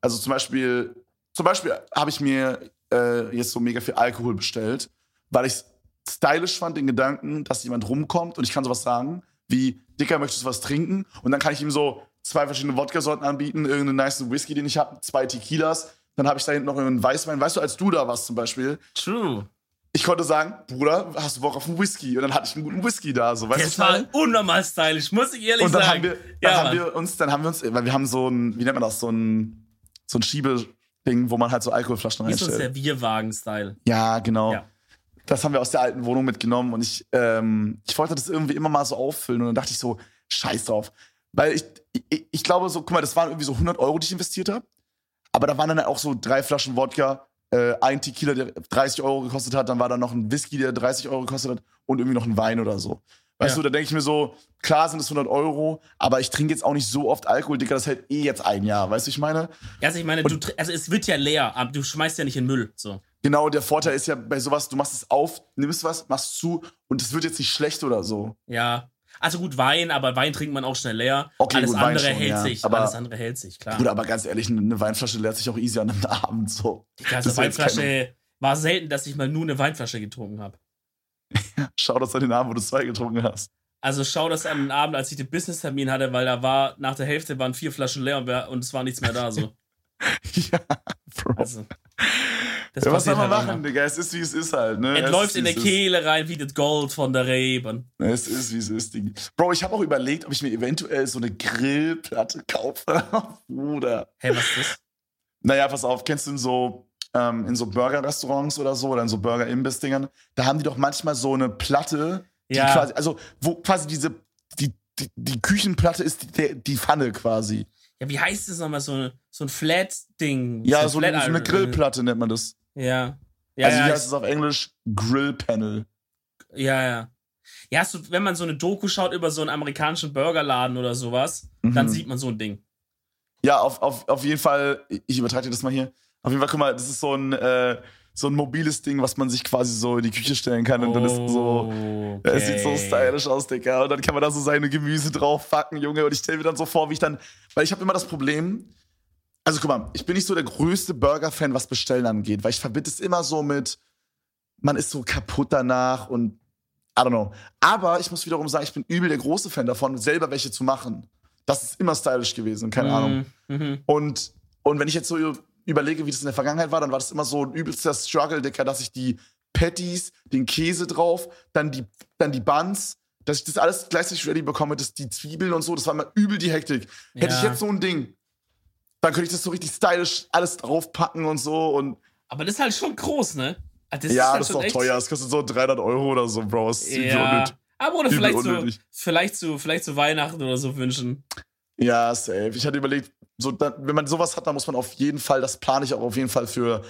also zum Beispiel, zum Beispiel habe ich mir äh, jetzt so mega viel Alkohol bestellt, weil ich stylisch fand, den Gedanken, dass jemand rumkommt und ich kann sowas sagen, wie, Dicker, möchtest du was trinken? Und dann kann ich ihm so zwei verschiedene Wodka-Sorten anbieten, irgendeinen nice Whisky, den ich habe, zwei Tequilas, dann habe ich da hinten noch irgendeinen Weißwein. Weißt du, als du da warst zum Beispiel, True. ich konnte sagen, Bruder, hast du Bock auf einen Whisky? Und dann hatte ich einen guten Whisky da, so, weißt? Das war unnormal stylisch, muss ich ehrlich Und dann sagen. haben wir, dann ja, haben wir uns, dann haben wir uns, weil wir haben so ein, wie nennt man das, so ein, so ein Schiebeding, wo man halt so Alkoholflaschen Wie so ein reinstellt. Servierwagen-Style. Ja, genau. Ja. Das haben wir aus der alten Wohnung mitgenommen und ich, ähm, ich wollte das irgendwie immer mal so auffüllen und dann dachte ich so, scheiß drauf. Weil ich, ich, ich glaube so, guck mal, das waren irgendwie so 100 Euro, die ich investiert habe. Aber da waren dann auch so drei Flaschen Wodka, äh, ein Tequila, der 30 Euro gekostet hat, dann war da noch ein Whisky, der 30 Euro gekostet hat und irgendwie noch ein Wein oder so. Weißt Ja. du, da denke ich mir so, klar sind es 100 Euro, aber ich trinke jetzt auch nicht so oft Alkohol, Digga, das hält eh jetzt ein Jahr, weißt du, ich meine? Ja, Also ich meine, du, tr- also es wird ja leer, aber du schmeißt ja nicht in Müll. So. Genau, der Vorteil ist ja bei sowas, du machst es auf, nimmst was, machst zu und es wird jetzt nicht schlecht oder so. Ja. Also gut, Wein, aber Wein trinkt man auch schnell leer. Okay, alles gut, andere schon, hält ja. sich. Aber- alles andere hält sich, klar. Bruder, aber ganz ehrlich, eine Weinflasche leert sich auch easy an einem [LAUGHS] Abend so. Die ganze Weinflasche war selten, dass ich mal nur eine Weinflasche getrunken habe. [LAUGHS] Schau das an den Abend, wo du zwei getrunken hast. Also schau das an den Abend, als ich den Business-Termin hatte, weil da war, nach der Hälfte waren vier Flaschen leer und, wir- und es war nichts mehr da. So. [LAUGHS] ja, Bro. Also, das ja, was soll man halt machen. Digga? Es ist, wie es ist halt, ne? Es läuft in der. Kehle rein wie das Gold von der Reben. Es ist, wie es ist, Digga. Bro, ich habe auch überlegt, ob ich mir eventuell so eine Grillplatte kaufe. [LAUGHS] Bruder. Hä, was ist das? Naja, pass auf, kennst du in so, ähm, in so Burger-Restaurants oder so oder in so Burger-Imbiss-Dingern? Da haben die doch manchmal so eine Platte, die Ja. quasi, also wo quasi diese, die, die, die Küchenplatte ist die, die Pfanne quasi. Ja, wie heißt das nochmal? So, so ein Flat-Ding. Ja, ein so, eine- so eine Flat- Grillplatte nennt man das. Ja. Ja, also ja, wie heißt es auf Englisch? Grillpanel. ja, ja. Ja, du, wenn man so eine Doku schaut über so einen amerikanischen Burgerladen oder sowas, dann Mhm. sieht man so ein Ding. Ja, auf, auf, auf jeden Fall, ich übertrage dir das mal hier. Auf jeden Fall, guck mal, das ist so ein, äh, so ein mobiles Ding, was man sich quasi so in die Küche stellen kann. Und dann ist so, Oh, Es sieht so okay. stylisch aus, Digga. Und dann kann man da so seine Gemüse drauf fucken, Junge. Und ich stelle mir dann so vor, wie ich dann. Weil ich habe immer das Problem. Also guck mal, ich bin nicht so der größte Burger-Fan, was Bestellen angeht, weil ich verbinde es immer so mit, man ist so kaputt danach und I don't know. Aber ich muss wiederum sagen, ich bin übel der große Fan davon, selber welche zu machen. Das ist immer stylisch gewesen, keine Ahnung. Mhm. Und, und wenn ich jetzt so überlege, wie das in der Vergangenheit war, dann war das immer so ein übelster Struggle, Dicker, dass ich die Patties, den Käse drauf, dann die, dann die Buns, dass ich das alles gleichzeitig ready bekomme, dass die Zwiebeln und so, das war immer übel die Hektik. Hätte ich Ja. jetzt so ein Ding, dann könnte ich das so richtig stylisch alles draufpacken und so und Aber das ist halt schon groß, ne? Ah, Das ja, halt das ist echt- teuer, das kostet so 300 Euro oder so, Bro, das ist Ja. unnötig. Aber oder vielleicht so, vielleicht so, vielleicht zu Weihnachten oder so wünschen. Ja, safe. Ich hatte überlegt, so, dann, wenn man sowas hat, dann muss man auf jeden Fall, das plane ich auch auf jeden Fall für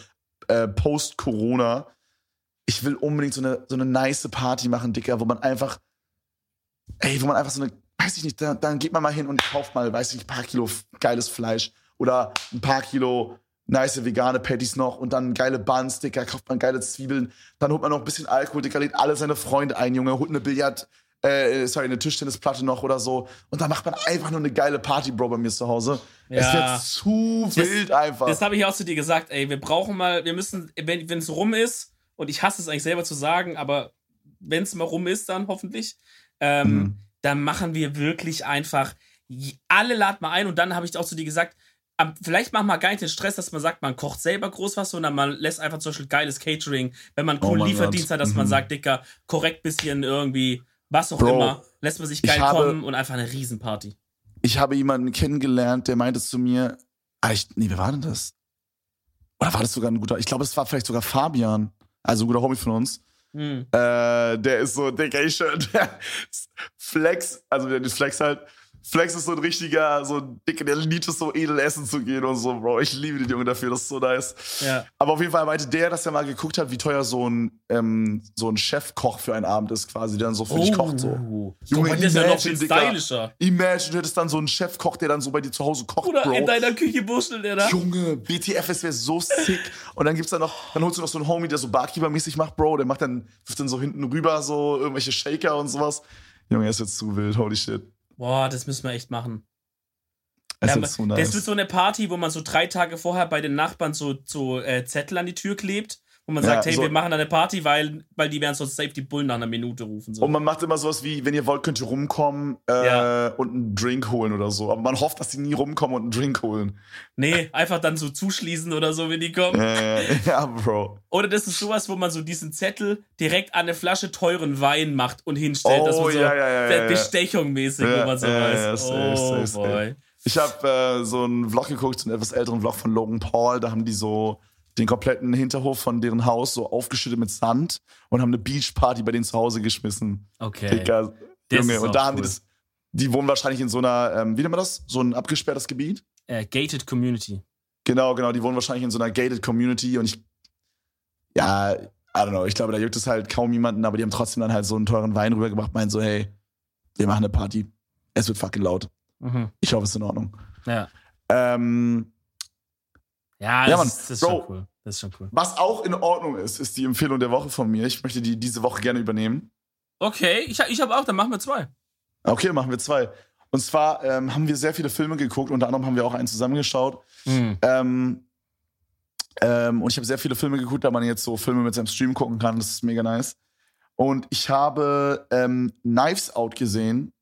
äh, Post-Corona, ich will unbedingt so eine, so eine nice Party machen, Dicker, wo man einfach, ey, wo man einfach so eine, weiß ich nicht, dann, dann geht man mal hin und kauft mal, weiß ich nicht, ein paar Kilo geiles Fleisch oder ein paar Kilo nice vegane Patties noch und dann geile Buns, Dicker, kauft man geile Zwiebeln, dann holt man noch ein bisschen Alkohol, Dicker, lädt alle seine Freunde ein, Junge, holt eine Billard, äh, sorry, eine Tischtennisplatte noch oder so. Und dann macht man einfach nur eine geile Party, Bro, bei mir zu Hause. Ja. Es wird zu wild einfach. Das habe ich auch zu dir gesagt, ey, wir brauchen mal, wir müssen, wenn es rum ist, und ich hasse es eigentlich selber zu sagen, aber wenn es mal rum ist, dann hoffentlich, ähm, Mhm. dann machen wir wirklich einfach, alle laden mal ein und dann habe ich auch zu dir gesagt, vielleicht machen wir gar nicht den Stress, dass man sagt, man kocht selber groß was, sondern man lässt einfach zum Beispiel geiles Catering, wenn man einen Oh coolen mein Lieferdienst hat, dass man Mhm. sagt, Dicker, korrekt bisschen irgendwie, was auch Bro, immer, lässt man sich ich geil kommen und einfach eine Riesenparty. Ich habe jemanden kennengelernt, der meinte zu mir, ah, ich, nee, wer war denn das? Oder war das sogar ein guter, ich glaube, es war vielleicht sogar Fabian, also ein guter Homie von uns. Hm. Äh, der ist so, Digga, ich [LAUGHS] ist Flex, also der ist Flex halt. Flex ist so ein richtiger, so ein Dicker, der liebt es so edel essen zu gehen und so, Bro. Ich liebe den Junge dafür, das ist so nice. Ja. Aber auf jeden Fall meinte der, dass er mal geguckt hat, wie teuer so ein, ähm, so ein Chefkoch für einen Abend ist, quasi, der dann so für dich kocht. So. Oh. Junge, Junge, das ist ja noch viel stylischer. Imagine, du hättest dann so einen Chefkoch, der dann so bei dir zu Hause kocht, Oder Bro. in deiner Küche wurschtelt der da. Junge, BTF, es wäre so sick. Und dann gibt's da noch, dann holst du noch so einen Homie, der so Barkeeper-mäßig macht, Bro. Der macht dann, wirft dann so hinten rüber so irgendwelche Shaker und sowas. Junge, es wird zu wild, holy shit. Boah, das müssen wir echt machen. Es Ja, wird so nice. Das wird so eine Party, wo man so drei Tage vorher bei den Nachbarn so, so äh, Zettel an die Tür klebt, wo man Ja, sagt, hey, so- wir machen eine Party, weil, weil die werden sonst safe die Bullen nach einer Minute rufen. So. und man macht immer sowas wie, wenn ihr wollt, könnt ihr rumkommen äh, Ja. und einen Drink holen oder so. Aber man hofft, dass die nie rumkommen und einen Drink holen. nee, einfach dann so zuschließen oder so, wenn die kommen. Äh, [LAUGHS] ja, Bro. Oder das ist sowas, wo man so diesen Zettel direkt an eine Flasche teuren Wein macht und hinstellt. dass Oh, man so ja, ja, ja. Bestechung mäßig, wo man so weiß. ja, oh safe, safe. boy. Ich habe äh, so einen Vlog geguckt, so einen etwas älteren Vlog von Logan Paul. Da haben die so den kompletten Hinterhof von deren Haus so aufgeschüttet mit Sand und haben eine Beachparty bei denen zu Hause geschmissen. Okay. Digga, Das Junge. Und da haben die cool. das. Die wohnen wahrscheinlich in so einer, ähm, wie nennt man das? So ein abgesperrtes Gebiet? Äh, gated Community. Genau, genau. Die wohnen wahrscheinlich in so einer gated Community und ich, ja, I don't know. Ich glaube, da juckt es halt kaum jemanden, aber die haben trotzdem dann halt so einen teuren Wein rübergebracht, meinen so, hey, wir machen eine Party. Es wird fucking laut. Mhm. Ich hoffe, es ist in Ordnung. Ja. Ähm, Ja, Ja, das, Mann. ist, das ist Bro. schon cool. Das ist schon cool. Was auch in Ordnung ist, ist die Empfehlung der Woche von mir. Ich möchte die diese Woche gerne übernehmen. Okay, ich, ich habe auch, dann machen wir zwei. Okay, machen wir zwei. Und zwar ähm, haben wir sehr viele Filme geguckt, unter anderem haben wir auch einen zusammengeschaut. Mhm. Ähm, ähm, und ich habe sehr viele Filme geguckt, da man jetzt so Filme mit seinem Stream gucken kann. Das ist mega nice. Und ich habe ähm, Knives Out gesehen.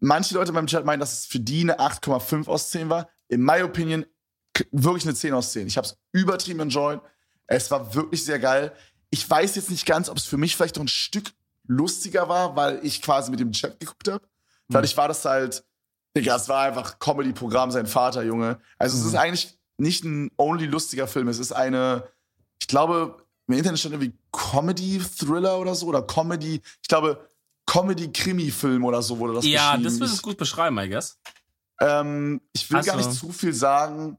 Manche Leute beim Chat meinen, dass es für die eine 8,5 aus 10 war. In my opinion wirklich eine 10 aus 10. Ich habe es übertrieben enjoyed. Es war wirklich sehr geil. Ich weiß jetzt nicht ganz, ob es für mich vielleicht noch ein Stück lustiger war, weil ich quasi mit dem Chat geguckt habe. Dadurch war das halt, Digga, es war einfach Comedy-Programm, sein Vater, Junge. Also es Mhm. ist eigentlich nicht ein only lustiger Film. Es ist eine, ich glaube, im Internet stand irgendwie Comedy-Thriller oder so oder Comedy, ich glaube, Comedy-Krimi-Film oder so wurde das Ja, das würde es gut beschreiben, I guess. ähm, ich will Hast gar nicht zu viel sagen.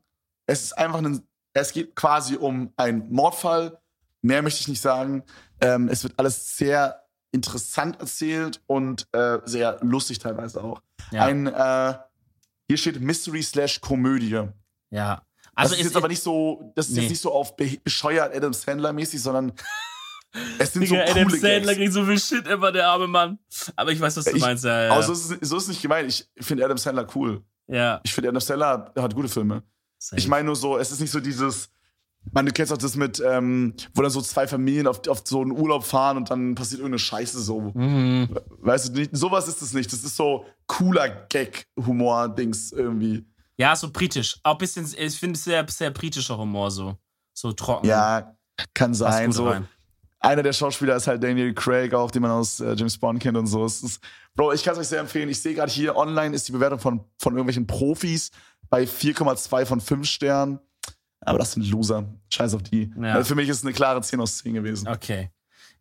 Es ist einfach ein, es geht quasi um einen Mordfall. Mehr möchte ich nicht sagen. Ähm, es wird alles sehr interessant erzählt und äh, sehr lustig teilweise auch. Ja. Ein, äh, hier steht Mystery slash Komödie. ja. Also Also das ist jetzt aber nicht so, das ist Nee. jetzt nicht so auf be bescheuert Adam Sandler mäßig, sondern [LAUGHS] es sind Digga, so Adam coole Sandler Gags. kriegt so viel Shit immer, der arme Mann. Aber ich weiß, was du Ich- meinst, ja. ja. Aber so ist, es- so ist es nicht gemeint. Ich finde Adam Sandler cool. ja. Ich finde Adam Sandler hat gute Filme. Ich meine nur so, es ist nicht so dieses, man, du kennst auch das mit, ähm, wo dann so zwei Familien auf, auf so einen Urlaub fahren und dann passiert irgendeine Scheiße so. Mhm. Weißt du, nicht, sowas ist es nicht. Das ist so cooler Gag-Humor-Dings irgendwie. Ja, so britisch. Auch ein bisschen, ich finde es sehr, sehr britischer Humor, so. So trocken. Ja, kann sein. So. rein. Einer der Schauspieler ist halt Daniel Craig, auch den man aus äh, James Bond kennt und so. Ist, Bro, ich kann es euch sehr empfehlen. Ich sehe gerade hier online ist die Bewertung von, von irgendwelchen Profis bei 4,2 von 5 Sternen. Aber das sind Loser. Scheiß auf die. Ja. Weil für mich ist es eine klare 10 aus 10 gewesen. Okay.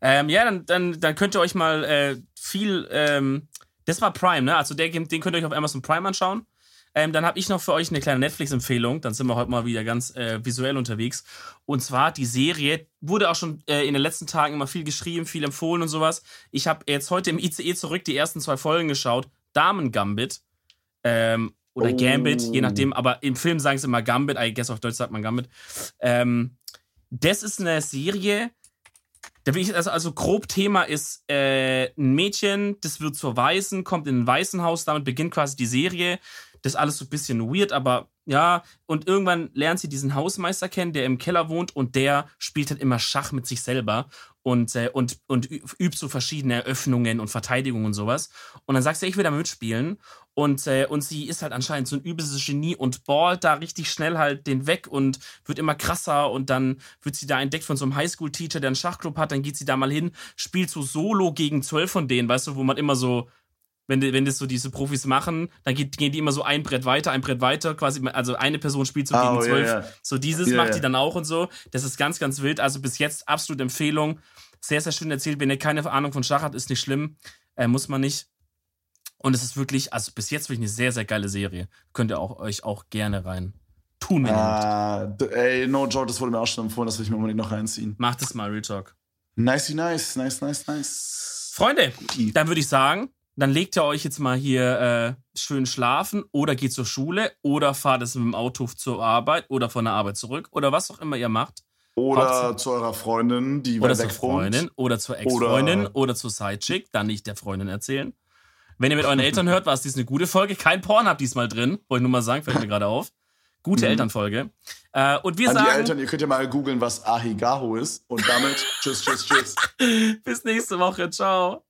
Ähm, ja, dann, dann, dann könnt ihr euch mal äh, viel. Ähm, das war Prime, ne? Also der, den könnt ihr euch auf Amazon Prime anschauen. Ähm, dann habe ich noch für euch eine kleine Netflix-Empfehlung. Dann sind wir heute mal wieder ganz äh, visuell unterwegs. Und zwar die Serie, wurde auch schon äh, in den letzten Tagen immer viel geschrieben, viel empfohlen und sowas. Ich habe jetzt heute im ICE zurück die ersten zwei Folgen geschaut. Damen Gambit. Ähm, oder oh. Gambit, je nachdem. Aber im Film sagen sie immer Gambit. I guess auf Deutsch sagt man Gambit. Ähm, das ist eine Serie, also, also grob Thema ist äh, ein Mädchen, das wird zur Weißen, kommt in ein Waisenhaus, damit beginnt quasi die Serie. Das ist alles so ein bisschen weird, aber ja, und irgendwann lernt sie diesen Hausmeister kennen, der im Keller wohnt und der spielt halt immer Schach mit sich selber und, äh, und, und übt so verschiedene Eröffnungen und Verteidigungen und sowas. Und dann sagt sie, ich will da mitspielen. Und, äh, und sie ist halt anscheinend so ein übelstes Genie und ballt da richtig schnell halt den weg und wird immer krasser. Und dann wird sie da entdeckt von so einem Highschool-Teacher, der einen Schachclub hat. Dann geht sie da mal hin, spielt so solo gegen zwölf von denen, weißt du, wo man immer so wenn, wenn das so diese Profis machen, dann geht, gehen die immer so ein Brett weiter, ein Brett weiter, quasi, also eine Person spielt so oh, gegen zwölf. Yeah, yeah. So dieses yeah, macht die dann auch und so. Das ist ganz, ganz wild. Also bis jetzt absolute Empfehlung. Sehr, sehr schön erzählt. Wenn ihr keine Ahnung von Schach habt, ist nicht schlimm. Äh, muss man nicht. Und es ist wirklich, also bis jetzt wirklich eine sehr, sehr geile Serie. Könnt ihr auch, euch auch gerne rein tun, wenn ah, Ey, no joke, das wurde mir auch schon empfohlen, das will ich mir unbedingt noch reinziehen. Macht es mal, Real Talk. Nice, nice, nice, nice, nice. Freunde, dann würde ich sagen, dann legt ihr euch jetzt mal hier äh, schön schlafen oder geht zur Schule oder fahrt es mit dem Auto zur Arbeit oder von der Arbeit zurück oder was auch immer ihr macht. Oder Hauptsache, zu eurer Freundin, die oder zur Freundin oder zur Ex-Freundin oder, oder zur Sidechick, dann nicht der Freundin erzählen. Wenn ihr mit euren Eltern hört, war es dies eine gute Folge. Kein Porn habt diesmal drin, wollte ich nur mal sagen, fällt mir [LAUGHS] gerade auf. Gute mhm. Elternfolge. Äh, und wir An sagen. Die Eltern, ihr könnt ja mal googeln, was Ahigaho ist. Und damit tschüss, tschüss, tschüss. [LAUGHS] Bis nächste Woche. Ciao.